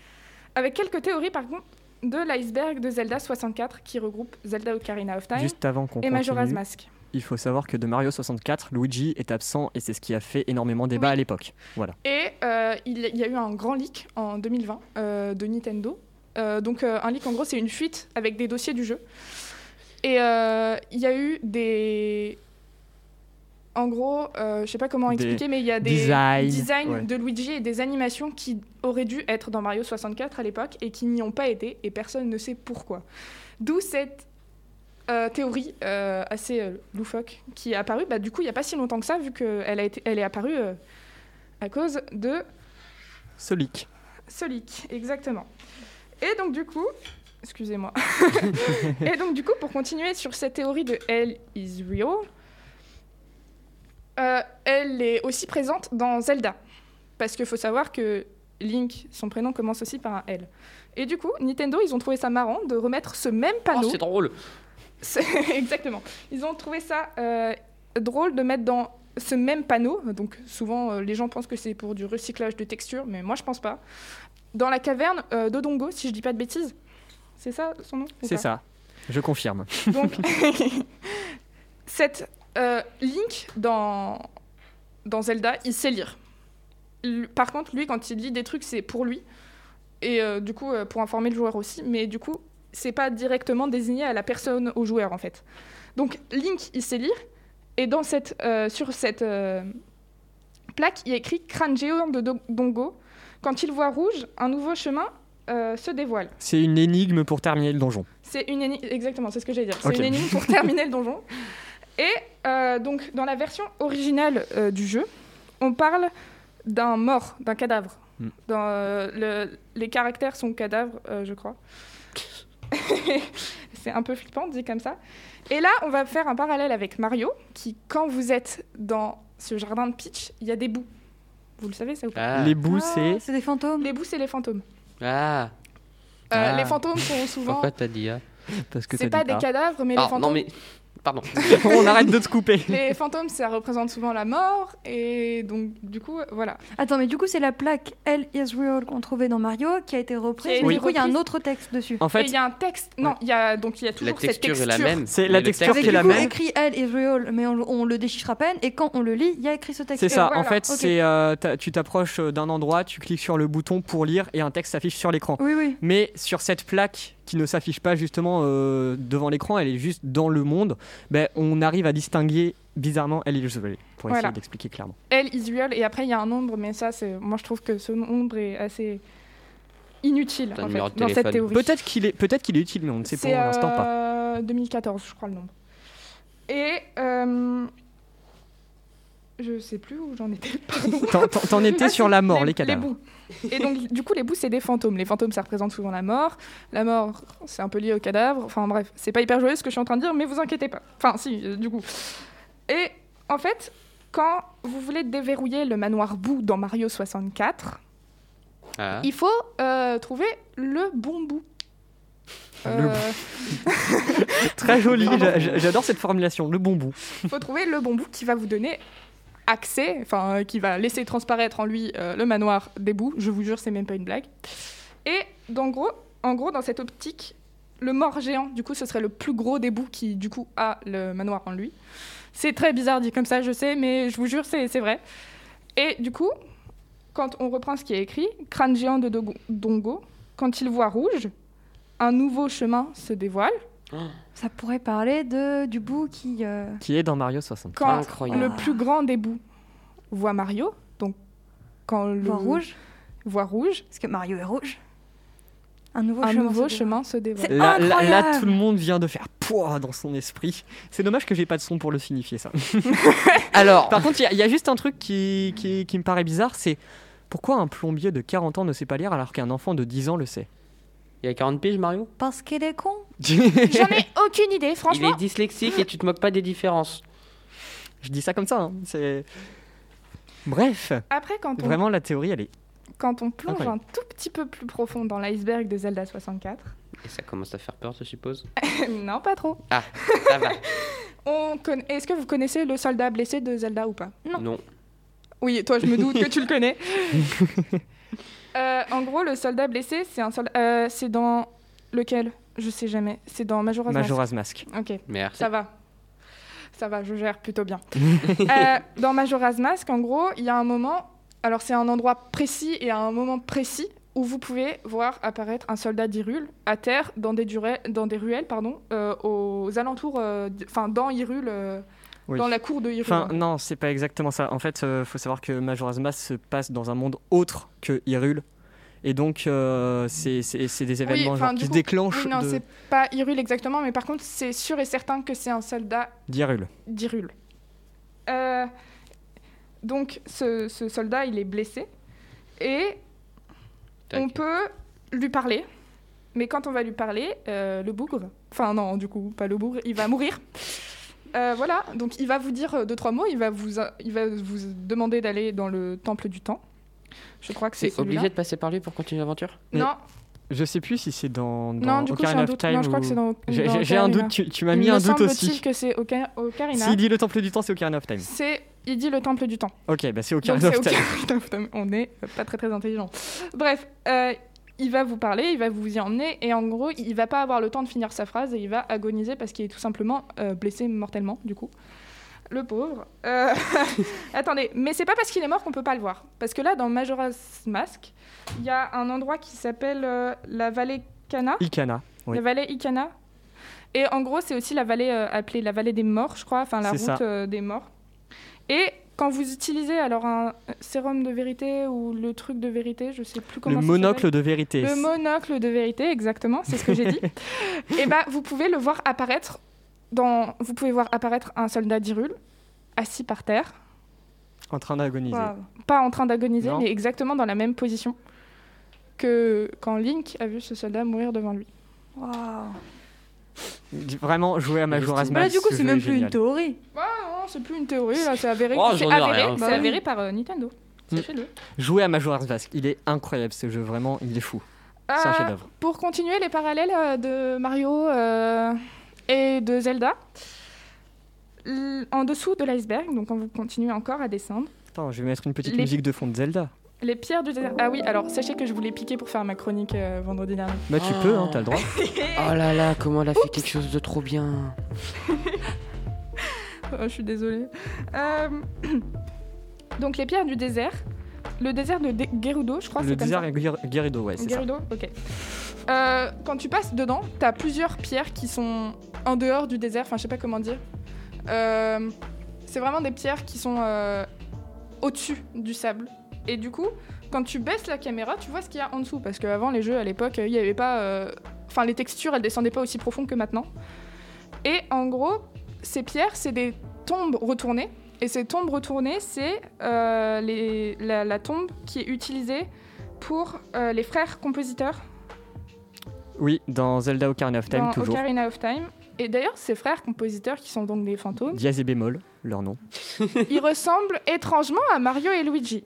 Speaker 3: avec quelques théories par contre de l'iceberg de Zelda 64 qui regroupe Zelda Ocarina of Time
Speaker 1: Juste avant
Speaker 3: et Majora's
Speaker 1: continue,
Speaker 3: Mask.
Speaker 1: Il faut savoir que de Mario 64, Luigi est absent et c'est ce qui a fait énormément débat
Speaker 3: Oui.
Speaker 1: à l'époque. Voilà.
Speaker 3: Et euh, il y a eu un grand leak en 2020 euh, de Nintendo. Euh, donc un leak en gros c'est une fuite avec des dossiers du jeu. Et il y a eu des... En gros, je sais pas comment
Speaker 1: Des
Speaker 3: expliquer, mais il y a des
Speaker 1: designs,
Speaker 3: designs
Speaker 1: ouais.
Speaker 3: de Luigi et des animations qui auraient dû être dans Mario 64 à l'époque et qui n'y ont pas été et personne ne sait pourquoi. D'où cette euh, théorie euh, assez euh, loufoque qui est apparue, bah, du coup il n'y a pas si longtemps que ça vu qu'elle a été, elle est apparue euh, à cause de
Speaker 1: Solic.
Speaker 3: Solic, exactement. Et donc du coup, excusez-moi. et donc du coup, pour continuer sur cette théorie de Hell is real, euh, elle est aussi présente dans Zelda, parce qu'il faut savoir que Link, son prénom commence aussi par un L. Et du coup, Nintendo, ils ont trouvé ça marrant de remettre ce même
Speaker 2: Oh,
Speaker 3: panneau.
Speaker 2: c'est drôle.
Speaker 3: Exactement. Ils ont trouvé ça euh, drôle de mettre dans ce même panneau. Donc souvent, euh, les gens pensent que c'est pour du recyclage de texture, mais moi je pense pas. Dans la caverne euh, d'Odongo, si je dis pas de bêtises. C'est ça son nom
Speaker 1: C'est ça. Je confirme.
Speaker 3: Donc, cette Link dans, dans Zelda, il sait lire. Par contre, lui, quand il lit des trucs, c'est pour lui. Et du coup, pour informer le joueur aussi. Mais du coup, c'est pas directement désigné à la personne, au joueur, en fait. Donc, Link, il sait lire. Et dans cette, euh, sur cette euh, plaque, il y a écrit crâne géant de Do- Dongo. Quand il voit rouge, un nouveau chemin euh, se dévoile.
Speaker 1: C'est une énigme pour terminer le donjon.
Speaker 3: C'est une énigme, exactement, c'est ce que j'allais dire. C'est une énigme pour terminer le donjon. Et donc, dans la version originale du jeu, on parle d'un mort, d'un cadavre.
Speaker 1: Hmm.
Speaker 3: Dans, le- les caractères sont cadavres, je crois. c'est un peu flippant dit comme ça. Et là, on va faire un parallèle avec Mario, qui, quand vous êtes dans ce jardin de Peach, il y a des bouts. Vous le savez, ça ou pas
Speaker 2: Ah.
Speaker 1: Les bouts,
Speaker 4: Ah,
Speaker 1: c'est.
Speaker 4: c'est des fantômes.
Speaker 3: Les bouts, c'est les fantômes.
Speaker 2: Ah.
Speaker 3: Euh,
Speaker 1: Ah.
Speaker 3: Les fantômes sont souvent.
Speaker 2: Pourquoi t'as dit ah
Speaker 1: Parce que
Speaker 3: C'est pas
Speaker 1: dit
Speaker 3: des
Speaker 1: pas.
Speaker 3: cadavres, mais les fantômes.
Speaker 2: Non mais. Pardon.
Speaker 1: On arrête de te couper.
Speaker 3: Les fantômes, ça représente souvent la mort, et donc du coup, voilà.
Speaker 4: Attends, mais du coup, c'est la plaque L is real qu'on trouvait dans Mario qui a été reprise. Mais du coup, il y a un autre texte dessus.
Speaker 1: En
Speaker 3: et
Speaker 1: fait,
Speaker 3: il y a un texte. Non, il y a donc il y a
Speaker 2: La
Speaker 3: toujours cette
Speaker 2: texture
Speaker 3: texture.
Speaker 2: est la même.
Speaker 1: C'est la texture
Speaker 2: texte
Speaker 1: qui est la même.
Speaker 4: écrit L is real, mais on, on le déchiffre à peine. Et quand on le lit, il y a écrit ce texte.
Speaker 1: c'est ça.
Speaker 3: voilà,
Speaker 1: En fait,
Speaker 4: ok.
Speaker 1: c'est euh, tu t'approches euh, d'un endroit, tu cliques sur le bouton pour lire et un texte s'affiche sur l'écran.
Speaker 4: Oui, oui.
Speaker 1: Mais sur cette plaque qui ne s'affiche pas justement euh, devant l'écran, elle est juste dans le monde, ben, on arrive à distinguer bizarrement elle est juste pour essayer
Speaker 3: Voilà.
Speaker 1: d'expliquer clairement.
Speaker 3: L is real, et après il y a un nombre, mais ça, c'est. Moi, je trouve que ce nombre est assez inutile en fait, dans cette théorie.
Speaker 1: Peut-être qu'il est, peut-être qu'il est utile, mais on ne sait pour l'instant pas.
Speaker 3: euh, 2014, je crois le nombre. Et euh, je sais plus où j'en étais. Pardon.
Speaker 1: T'en- étais
Speaker 3: Ah,
Speaker 1: sur la mort, les, cadavres.
Speaker 3: bouts. Et donc, du coup, les bouts, c'est des fantômes. Les fantômes, ça représente souvent la mort. La mort, c'est un peu lié au cadavre. Enfin, bref, c'est pas hyper joyeux ce que je suis en train de dire, mais vous inquiétez pas. Enfin, si, euh, du coup. Et en fait, quand vous voulez déverrouiller le manoir bout dans Mario 64,
Speaker 2: Ah.
Speaker 3: il faut euh, trouver le bon bout.
Speaker 1: Le
Speaker 3: Euh,
Speaker 1: Très joli, j'adore cette formulation, le bon bout.
Speaker 3: faut trouver le bon bout qui va vous donner accès, enfin, euh, qui va laisser transparaître en lui euh, le manoir des bouts. Je vous jure, c'est même pas une blague. Et gros, en gros, dans cette optique, le mort géant, du coup, ce serait le plus gros des bouts qui, du coup, a le manoir en lui. C'est très bizarre dit comme ça, je sais, mais je vous jure, c'est vrai. Et du coup, quand on reprend ce qui est écrit, crâne géant de Dongo, quand il voit rouge, un nouveau chemin se dévoile.
Speaker 4: Ça pourrait parler de, du bout qui. euh,
Speaker 1: Qui est dans Mario 60.
Speaker 3: Quand
Speaker 2: Incroyable.
Speaker 3: le plus grand des bouts voit Mario, donc quand le
Speaker 4: voit rouge.
Speaker 3: voit rouge,
Speaker 4: Parce que Mario est rouge. Un nouveau
Speaker 3: un
Speaker 4: chemin.
Speaker 3: nouveau
Speaker 4: se
Speaker 3: chemin se dévoile.
Speaker 4: C'est
Speaker 1: Là, là- là,
Speaker 4: incroyable.
Speaker 1: tout le monde vient de faire poids dans son esprit. C'est dommage que j'ai pas de son pour le signifier, ça.
Speaker 2: Alors,
Speaker 1: Par contre, il y a- il y, a juste un truc qui, qui- qui me paraît bizarre, c'est pourquoi un plombier de 40 ans ne sait pas lire alors qu'un enfant de 10 ans le sait?
Speaker 2: Il y a 40 piges, Mario?
Speaker 4: Parce qu'il est con.
Speaker 3: J'en ai aucune idée,
Speaker 2: Il
Speaker 3: franchement.
Speaker 2: est dyslexique et tu te moques pas des différences.
Speaker 1: Je dis ça comme ça. hein, C'est... Bref,
Speaker 3: Après, quand on,
Speaker 1: vraiment la théorie, elle est...
Speaker 3: quand on plonge
Speaker 1: Incroyable.
Speaker 3: un tout petit peu plus profond dans l'iceberg de Zelda 64,
Speaker 2: Et ça commence à faire peur, je suppose.
Speaker 3: non, pas trop.
Speaker 2: Ça va.
Speaker 3: On conna- Est-ce que vous connaissez le soldat blessé de Zelda ou pas?
Speaker 4: Non.
Speaker 2: Non.
Speaker 3: Oui, toi, je me doute que tu le connais. Euh, en gros, le soldat blessé, c'est un soldat. euh, c'est dans lequel? Je sais jamais. C'est dans Majora's Mask.
Speaker 1: Majora's Mask.
Speaker 3: Ok.
Speaker 2: Merci.
Speaker 3: Ça va. Ça va, je gère plutôt bien. Euh, dans Majora's Mask, en gros, il y a un moment, alors c'est un endroit précis et à un moment précis où vous pouvez voir apparaître un soldat d'Hyrule à terre dans des, durées- dans des ruelles pardon, euh, aux alentours, euh, enfin dans Hyrule, euh,
Speaker 1: Oui.
Speaker 3: dans la cour de Hyrule.
Speaker 1: Enfin, non, c'est pas exactement ça. En fait, il faut savoir que Majora's Mask se passe dans un monde autre que Hyrule. Et donc, euh, c'est des événements genre, qui se
Speaker 3: coup,
Speaker 1: déclenchent
Speaker 3: oui, non,
Speaker 1: de-
Speaker 3: c'est pas Hyrule exactement, mais par contre, c'est sûr et certain que c'est un soldat
Speaker 1: d'Hyrule.
Speaker 3: d'Hyrule. Euh, donc, ce, ce soldat, il est blessé. Et
Speaker 2: Tac.
Speaker 3: on peut lui parler. Mais quand on va lui parler, euh, le bougre, enfin non, du coup, pas le bougre, il va mourir. Euh, voilà, donc il va vous dire deux, trois mots, il va vous, il va vous demander d'aller dans le temple du temps. Je crois que c'est
Speaker 2: obligé de passer par lui pour continuer l'aventure
Speaker 3: Non,
Speaker 1: Je sais plus si c'est dans, dans
Speaker 3: non, du coup, j'ai
Speaker 1: Ocarina
Speaker 3: un
Speaker 1: of
Speaker 3: doute.
Speaker 1: Time
Speaker 3: Non, je crois
Speaker 1: ou-
Speaker 3: que c'est dans.
Speaker 1: J'ai-
Speaker 3: dans
Speaker 1: J'ai j'ai un
Speaker 3: Ocarina.
Speaker 1: doute, tu, tu m'as mis
Speaker 3: me
Speaker 1: un doute aussi.
Speaker 3: que c'est Oca- Ocarina.
Speaker 1: S'il dit le temple du temps, c'est Ocarina of Time.
Speaker 3: C'est, il dit le temple du temps.
Speaker 1: Ok, bah c'est Ocarina of Time.
Speaker 3: Ocarina of Time. On est euh, pas très très intelligent. Bref, euh, il va vous parler, il va vous y emmener, et en gros, il va pas avoir le temps de finir sa phrase et il va agoniser parce qu'il est tout simplement euh, blessé mortellement, du coup. Le pauvre. Euh, Attendez, mais c'est pas parce qu'il est mort qu'on peut pas le voir. Parce que là, dans Majora's Mask, il y a un endroit qui s'appelle euh, la vallée Kana.
Speaker 1: Ikana. Oui.
Speaker 3: La vallée Ikana. Et en gros, c'est aussi la vallée euh, appelée la vallée des morts, je crois, enfin la route des morts. Et quand vous utilisez alors un sérum de vérité ou le truc de vérité, je sais plus comment
Speaker 1: Le monocle de vérité.
Speaker 3: Le monocle de vérité, exactement, c'est ce que j'ai dit. Et bah, vous pouvez le voir apparaître dans. Vous pouvez voir apparaître un soldat d'Hyrule assis par terre,
Speaker 1: En train d'agoniser.
Speaker 3: Pas en train d'agoniser, mais exactement dans la même position que quand Link a vu ce soldat mourir devant lui.
Speaker 4: Waouh.
Speaker 1: Vraiment, jouer à Majora's
Speaker 4: Bah là,
Speaker 1: Mask.
Speaker 4: du coup,
Speaker 1: ce
Speaker 4: c'est
Speaker 1: jeu
Speaker 4: même plus une théorie.
Speaker 3: Ah non, c'est plus une théorie, là, c'est avéré.
Speaker 2: Oh,
Speaker 3: c'est avéré,
Speaker 4: Bah oui.
Speaker 3: avéré par euh, Nintendo.
Speaker 1: Mm. Jouer à Majora's Mask, il est incroyable ce jeu, vraiment, il est fou. C'est un
Speaker 3: Euh,
Speaker 1: chef-d'œuvre.
Speaker 3: pour continuer les parallèles euh, de Mario euh, et de Zelda, l- en dessous de l'iceberg, donc quand vous continuez encore à descendre,
Speaker 1: Attends, je vais mettre une petite
Speaker 3: les-
Speaker 1: musique de fond de Zelda.
Speaker 3: les pierres du désert. Ah oui, alors sachez que je voulais piquer pour faire ma chronique euh, vendredi dernier.
Speaker 1: Bah tu
Speaker 2: Oh.
Speaker 1: peux, hein, t'as le droit.
Speaker 2: Oh là là, comment elle a fait quelque chose de trop bien.
Speaker 3: Oh, je suis désolée. Euh, donc les pierres du désert, le désert de Dé- Gerudo, je crois que
Speaker 1: le
Speaker 3: c'est comme ça.
Speaker 1: désert Guer- Gerudo, ouais, c'est ça.
Speaker 3: Gerudo, ok. Euh, quand tu passes dedans, t'as plusieurs pierres qui sont en dehors du désert, enfin je sais pas comment dire. Euh, c'est vraiment des pierres qui sont euh, au-dessus du sable. Et du coup, quand tu baisses la caméra, tu vois ce qu'il y a en dessous. Parce qu'avant, les jeux, à l'époque, il n'y avait pas... euh, Enfin, les textures, elles descendaient pas aussi profond que maintenant. Et en gros, ces pierres, c'est des tombes retournées. Et ces tombes retournées, c'est les- la, la tombe qui est utilisée pour les frères compositeurs
Speaker 1: Oui, dans Zelda Ocarina of Time,
Speaker 3: dans
Speaker 1: toujours.
Speaker 3: Ocarina of Time. Et d'ailleurs, ces frères compositeurs, qui sont donc des fantômes,
Speaker 1: Dièse et bémol, leur nom.
Speaker 3: ils ressemblent étrangement à Mario et Luigi.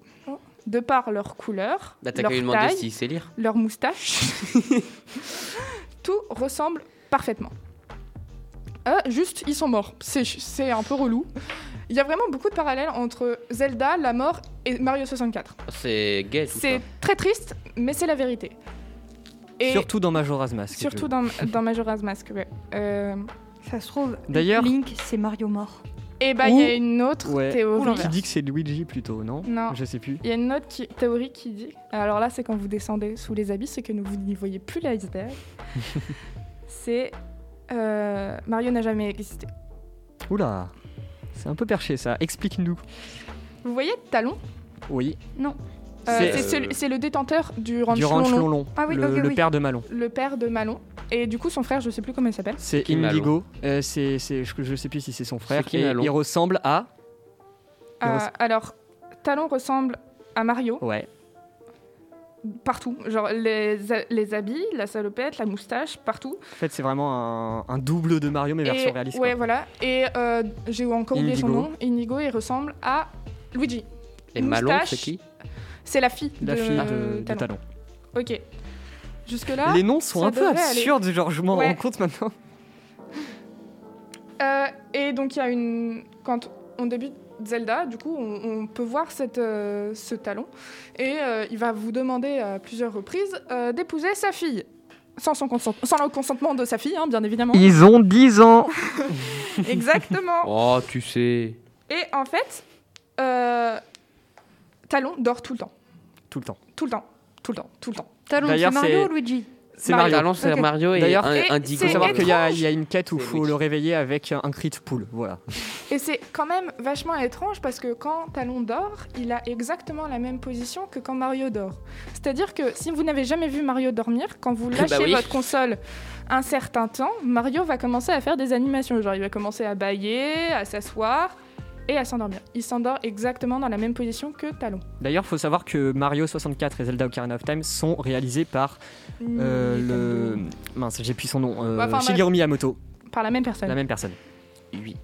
Speaker 3: De par leur couleur,
Speaker 2: Bah,
Speaker 3: leur taille,
Speaker 2: s'il sait lire.
Speaker 3: leur moustache. Tout ressemble parfaitement. Euh, juste, ils sont morts. C'est un peu relou. Il y a vraiment beaucoup de parallèles entre Zelda, la mort et Mario 64.
Speaker 2: C'est gay tout
Speaker 3: C'est très triste, mais c'est la vérité. Et
Speaker 1: Surtout dans Majora's Mask.
Speaker 3: surtout dans, dans Majora's Mask. ouais. Euh,
Speaker 4: Ça se trouve,
Speaker 1: D'ailleurs-
Speaker 4: Link, c'est Mario mort.
Speaker 3: et bah, il y a une autre
Speaker 1: Ouais.
Speaker 3: théorie.
Speaker 1: Qui dit que c'est Luigi plutôt, non
Speaker 3: Non.
Speaker 1: Je sais plus.
Speaker 3: Il y a une autre qui- théorie qui dit. Alors là, c'est quand vous descendez sous les habits, c'est que vous n'y voyez plus l'iceberg. c'est. euh, Mario n'a jamais existé.
Speaker 1: Oula, c'est un peu perché ça. Explique-nous.
Speaker 3: Vous voyez Talon?
Speaker 1: Oui,
Speaker 3: Euh,
Speaker 1: C'est-
Speaker 3: C'est celui- c'est le détenteur du ranch
Speaker 1: du ranch
Speaker 3: Lonlon,
Speaker 1: Lonlon,
Speaker 4: Ah oui,
Speaker 1: le,
Speaker 4: ok,
Speaker 1: le
Speaker 4: oui.
Speaker 1: père de Malon.
Speaker 3: le père de Malon. Et du coup, son frère, je sais plus comment il s'appelle.
Speaker 1: C'est Indigo. Euh, c'est, je, je sais plus si c'est son frère.
Speaker 2: qui,
Speaker 1: et
Speaker 2: Malon
Speaker 1: il ressemble à. Il
Speaker 3: Euh,
Speaker 1: res-
Speaker 3: alors, Talon ressemble à Mario
Speaker 1: Ouais.
Speaker 3: partout. Genre les, a- les habits, la salopette, la moustache, partout.
Speaker 1: En fait, c'est vraiment un, un double de Mario mais version réaliste.
Speaker 3: ouais,
Speaker 1: quoi.
Speaker 3: voilà. Et euh, j'ai encore oublié son
Speaker 1: Indigo.
Speaker 3: nom. Indigo, il ressemble à Luigi.
Speaker 2: Et Malon, c'est qui
Speaker 3: C'est la fille
Speaker 1: La
Speaker 3: de,
Speaker 1: fille de, de
Speaker 3: Talon.
Speaker 1: Talon.
Speaker 3: Ok. Jusque-là.
Speaker 1: Les noms sont
Speaker 3: ça
Speaker 1: un peu
Speaker 3: aller.
Speaker 1: absurdes, genre je m'en
Speaker 3: Ouais.
Speaker 1: rends compte maintenant.
Speaker 3: Euh, et donc il y a une quand on débute Zelda, du coup on, on peut voir cette, euh, ce talon et euh, il va vous demander à plusieurs reprises euh, d'épouser sa fille. Sans, son consent- sans le consentement de sa fille, hein, bien évidemment.
Speaker 1: Ils ont 10 ans
Speaker 3: Exactement.
Speaker 2: Oh, tu sais.
Speaker 3: Et en fait, euh, Talon dort tout le temps.
Speaker 1: Tout le temps.
Speaker 3: Tout le temps. Tout le temps. Tout le temps.
Speaker 4: Talon, c'est Mario ou Luigi
Speaker 1: C'est
Speaker 3: Mario.
Speaker 1: Mario.
Speaker 2: Talon, c'est. Mario et
Speaker 1: D'ailleurs-
Speaker 2: un-.
Speaker 1: Il faut savoir qu'il y, a- y une quête où il faut
Speaker 2: Luigi.
Speaker 1: le réveiller avec un cri de poule. Voilà.
Speaker 3: Et c'est quand même vachement étrange parce que quand Talon dort, il a exactement la même position que quand Mario dort. C'est-à-dire que si vous n'avez jamais vu Mario dormir, quand vous lâchez
Speaker 2: Bah oui.
Speaker 3: votre console un certain temps, Mario va commencer à faire des animations. Genre il va commencer à bailler, à s'asseoir et à s'endormir. Il s'endort exactement dans la même position que Talon.
Speaker 1: D'ailleurs, il faut savoir que Mario 64 et Zelda Ocarina of Time sont réalisés par euh, le. Mince, j'ai plus son nom. euh,
Speaker 3: enfin.
Speaker 1: Shigeru Miyamoto,
Speaker 3: Par la même personne.
Speaker 1: la même personne.
Speaker 2: Oui.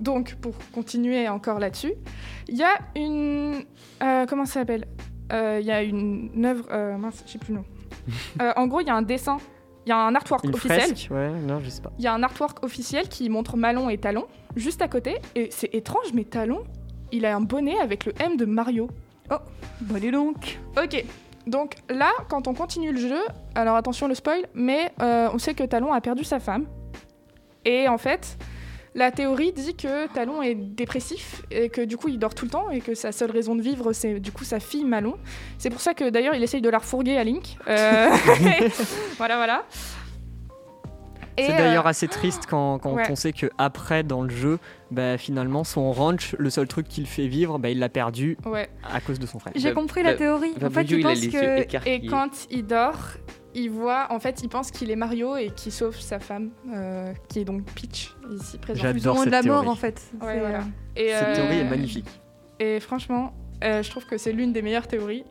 Speaker 3: Donc, pour continuer encore là-dessus, il y a une. euh, comment ça s'appelle? Il y a une œuvre. mince, je sais plus le nom. En gros, il y a un dessin, il y a un artwork
Speaker 1: Une
Speaker 3: officiel.
Speaker 1: fresque Ouais, non, je sais pas.
Speaker 3: Il y a un artwork officiel qui montre Malon et Talon juste à côté. Et c'est étrange, mais Talon, il a un bonnet avec le M de Mario.
Speaker 4: Bon, allez donc.
Speaker 3: Ok. Donc là, quand on continue le jeu, alors attention le spoil, mais euh, on sait que Talon a perdu sa femme. Et en fait, la théorie dit que Talon est dépressif et que du coup il dort tout le temps et que sa seule raison de vivre c'est du coup sa fille Malon. C'est pour ça que d'ailleurs il essaye de la refourguer à Link. Euh, voilà, voilà.
Speaker 1: C'est
Speaker 3: euh,
Speaker 1: d'ailleurs assez triste quand, quand
Speaker 3: ouais.
Speaker 1: on sait que après dans le jeu, bah, finalement son ranch, le seul truc qu'il fait vivre, bah, il l'a perdu
Speaker 3: ouais.
Speaker 1: à cause de son frère.
Speaker 4: J'ai
Speaker 2: Bah,
Speaker 4: compris la théorie. En fait,
Speaker 2: a
Speaker 4: pense que.
Speaker 3: Et quand il dort, il voit, en fait, il pense qu'il est Mario et qu'il sauve sa femme, euh, qui est donc Peach, ici présente.
Speaker 1: J'adore
Speaker 4: moins de
Speaker 1: cette
Speaker 4: la mort,
Speaker 1: théorie.
Speaker 4: en fait.
Speaker 3: Ouais, voilà.
Speaker 4: euh,
Speaker 3: Et,
Speaker 1: Cette
Speaker 3: euh,
Speaker 1: théorie est magnifique.
Speaker 3: Et franchement, euh, je trouve que c'est l'une des meilleures théories.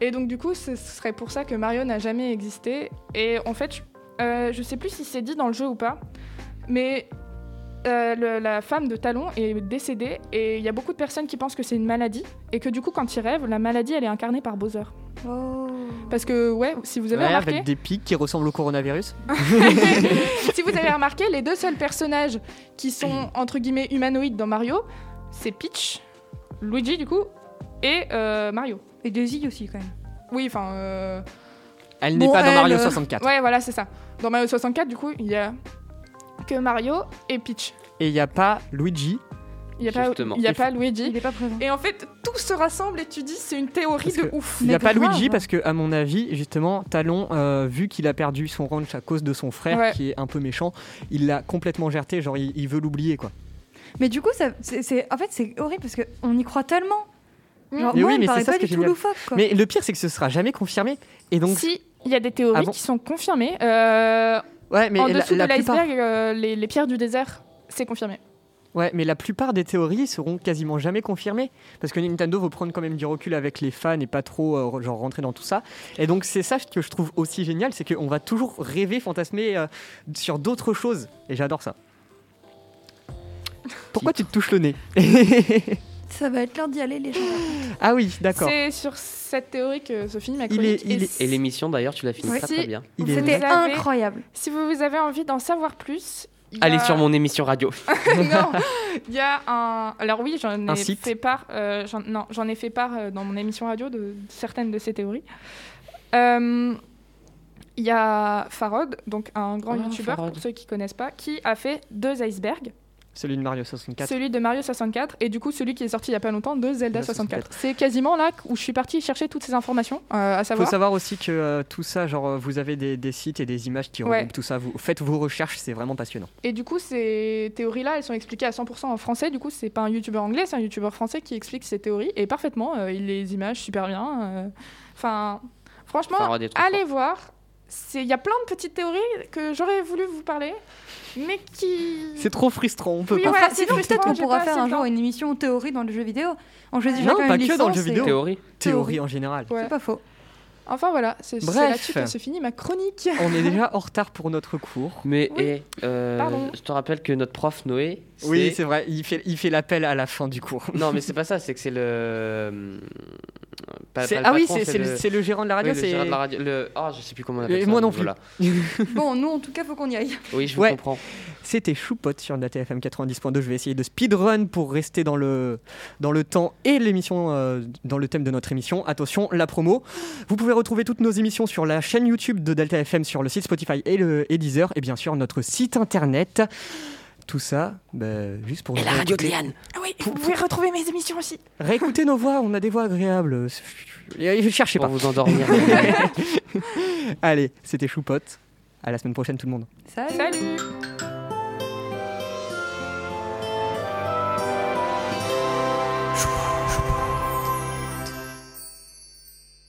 Speaker 3: Et donc, du coup, ce serait pour ça que Mario n'a jamais existé. Et en fait, je, euh, je sais plus si c'est dit dans le jeu ou pas, mais euh, le- la femme de Talon est décédée et il y a beaucoup de personnes qui pensent que c'est une maladie et que du coup, quand il rêve, la maladie elle est incarnée par Bowser.
Speaker 4: Oh.
Speaker 3: Parce que, ouais, si vous avez
Speaker 1: Ouais,
Speaker 3: remarqué.
Speaker 1: avec des pics qui ressemblent au coronavirus.
Speaker 3: si vous avez remarqué, les deux seuls personnages qui sont entre guillemets humanoïdes dans Mario, c'est Peach, Luigi du coup, et euh, Mario.
Speaker 4: Et Daisy aussi, quand même.
Speaker 3: Oui, enfin. euh,
Speaker 1: Elle n'est
Speaker 4: Bon,
Speaker 1: pas dans
Speaker 4: elle,
Speaker 1: Mario
Speaker 4: euh,
Speaker 1: 64.
Speaker 3: Ouais, voilà, c'est ça. Dans Mario 64, du coup, il y a que Mario et Peach.
Speaker 1: Et il n'y a pas Luigi.
Speaker 3: Il n'y a, pas, il y a pas
Speaker 4: Il
Speaker 3: Luigi.
Speaker 4: n'est pas présent.
Speaker 3: Et en fait, tout se rassemble et tu dis c'est une théorie
Speaker 1: Parce
Speaker 3: de ouf.
Speaker 1: Il n'y a pas
Speaker 4: grave.
Speaker 1: Luigi parce que, à mon avis, justement, Talon, euh, vu qu'il a perdu son ranch à cause de son frère,
Speaker 3: Ouais.
Speaker 1: qui est un peu méchant, il l'a complètement gerté. Genre, il, il veut l'oublier, quoi.
Speaker 4: Mais du coup, ça, c'est, c'est- en fait, c'est horrible parce qu'on y croit tellement. Genre,
Speaker 1: Mais
Speaker 4: moi,
Speaker 1: oui, mais c'est ça
Speaker 4: pas
Speaker 1: ce qui
Speaker 4: du
Speaker 1: est
Speaker 4: tout loufoque, quoi.
Speaker 1: Mais le pire, c'est que ce sera jamais confirmé. Et donc,
Speaker 3: Si, il y a des théories
Speaker 1: Ah bon
Speaker 3: qui sont confirmées. Euh,
Speaker 1: ouais, mais
Speaker 3: en
Speaker 1: la,
Speaker 3: dessous
Speaker 1: la
Speaker 3: de
Speaker 1: plupart.
Speaker 3: l'iceberg, euh, les, les pierres du désert, C'est confirmé.
Speaker 1: Ouais, mais la plupart des théories seront quasiment jamais confirmées parce que Nintendo veut prendre quand même du recul avec les fans et pas trop euh, genre rentrer dans tout ça. Et donc c'est ça que je trouve aussi génial, c'est qu'on va toujours rêver, fantasmer euh, sur d'autres choses. Et j'adore ça. Pourquoi tu te touches le nez?
Speaker 4: Ça va être l'heure d'y aller, les gens.
Speaker 1: Ah oui, d'accord.
Speaker 3: C'est sur cette théorie que se finit ma
Speaker 1: Il
Speaker 3: chronique.
Speaker 1: est- il
Speaker 3: Et
Speaker 1: est-
Speaker 2: Et l'émission d'ailleurs, tu l'as fini
Speaker 4: Oui.
Speaker 2: très
Speaker 3: Si.
Speaker 2: très bien.
Speaker 4: C'était incroyable.
Speaker 3: Si vous avez envie d'en savoir plus,
Speaker 2: Allez sur mon émission radio.
Speaker 3: non, il y a un. Alors oui, j'en
Speaker 1: Un
Speaker 3: ai fait part. euh, j'en- non, j'en ai fait part euh, dans mon émission radio de certaines de ces théories. Euh, Il y a Farod, donc un grand
Speaker 2: Ah,
Speaker 3: youtubeur pour ceux qui connaissent pas, qui a fait deux icebergs,
Speaker 1: Celui de Mario 64.
Speaker 3: celui de Mario 64 et du coup celui qui est sorti il y a pas longtemps de Zelda
Speaker 1: Zelda
Speaker 3: 64. C'est quasiment là où je suis partie chercher toutes ces informations, euh, à
Speaker 1: Il faut
Speaker 3: savoir.
Speaker 1: savoir aussi que euh, tout ça, genre euh, vous avez des, des sites et des images qui
Speaker 3: Ouais.
Speaker 1: regroupent tout ça. Vous faites vos recherches, c'est vraiment passionnant.
Speaker 3: Et du coup, ces théories-là, elles sont expliquées à 100% en français. Du coup, c'est pas un youtubeur anglais, c'est un youtubeur français qui explique ces théories. Et parfaitement, euh, il les images super bien. euh. Enfin, franchement, allez voir. C'est- Il y a plein de petites théories que j'aurais voulu vous parler, mais qui.
Speaker 1: C'est trop frustrant, on peut
Speaker 3: Oui,
Speaker 1: pas.
Speaker 3: c'est
Speaker 4: sinon, peut-être qu'on pourra faire un jour une émission théorie dans le jeu vidéo. On choisit
Speaker 1: Non, pas
Speaker 4: une
Speaker 1: que dans le
Speaker 4: licence
Speaker 1: jeu vidéo.
Speaker 2: Théorie.
Speaker 1: Théorie en général.
Speaker 3: Ouais.
Speaker 4: C'est pas faux.
Speaker 3: Enfin voilà, c'est là-dessus que se finit ma chronique.
Speaker 1: On est déjà en retard pour notre cours.
Speaker 2: Mais
Speaker 3: Oui.
Speaker 2: et, euh,
Speaker 3: Pardon.
Speaker 2: je te rappelle que notre prof Noé.
Speaker 1: Oui,
Speaker 2: c'est-
Speaker 1: vrai, il fait, il fait l'appel à la fin du cours.
Speaker 2: Non, mais c'est pas ça, c'est que c'est le. pas-
Speaker 1: C'est-
Speaker 2: pas le
Speaker 1: ah oui,
Speaker 2: patron,
Speaker 1: c'est c'est le,
Speaker 2: le-
Speaker 1: c'est le gérant de la radio.
Speaker 2: oui, le gérant de la radio. Le... Oh, je sais plus comment on appelle
Speaker 1: Et
Speaker 2: ça.
Speaker 1: moi non plus.
Speaker 2: voilà.
Speaker 4: Bon, nous, en tout cas, faut qu'on y aille.
Speaker 2: Oui, je vous
Speaker 1: Ouais.
Speaker 2: comprends.
Speaker 1: C'était Choupot sur DATFM 90.2. Je vais essayer de speedrun pour rester dans le, dans le temps et l'émission, euh, dans le thème de notre émission. Attention, la promo. Vous pouvez retrouver toutes nos émissions sur la chaîne YouTube de Delta FM, sur le site Spotify et, le, et Deezer, et bien sûr notre site internet tout ça, bah, juste pour.
Speaker 2: Et la radio de Léane
Speaker 3: Ah oui, vous pouvez retrouver mes émissions aussi
Speaker 1: Réécoutez nos voix, on a des voix agréables. Euh, je
Speaker 2: cherchais
Speaker 1: pas.
Speaker 2: Pour vous endormir.
Speaker 1: Allez, c'était Choupote. À la semaine prochaine, tout le monde.
Speaker 3: Salut,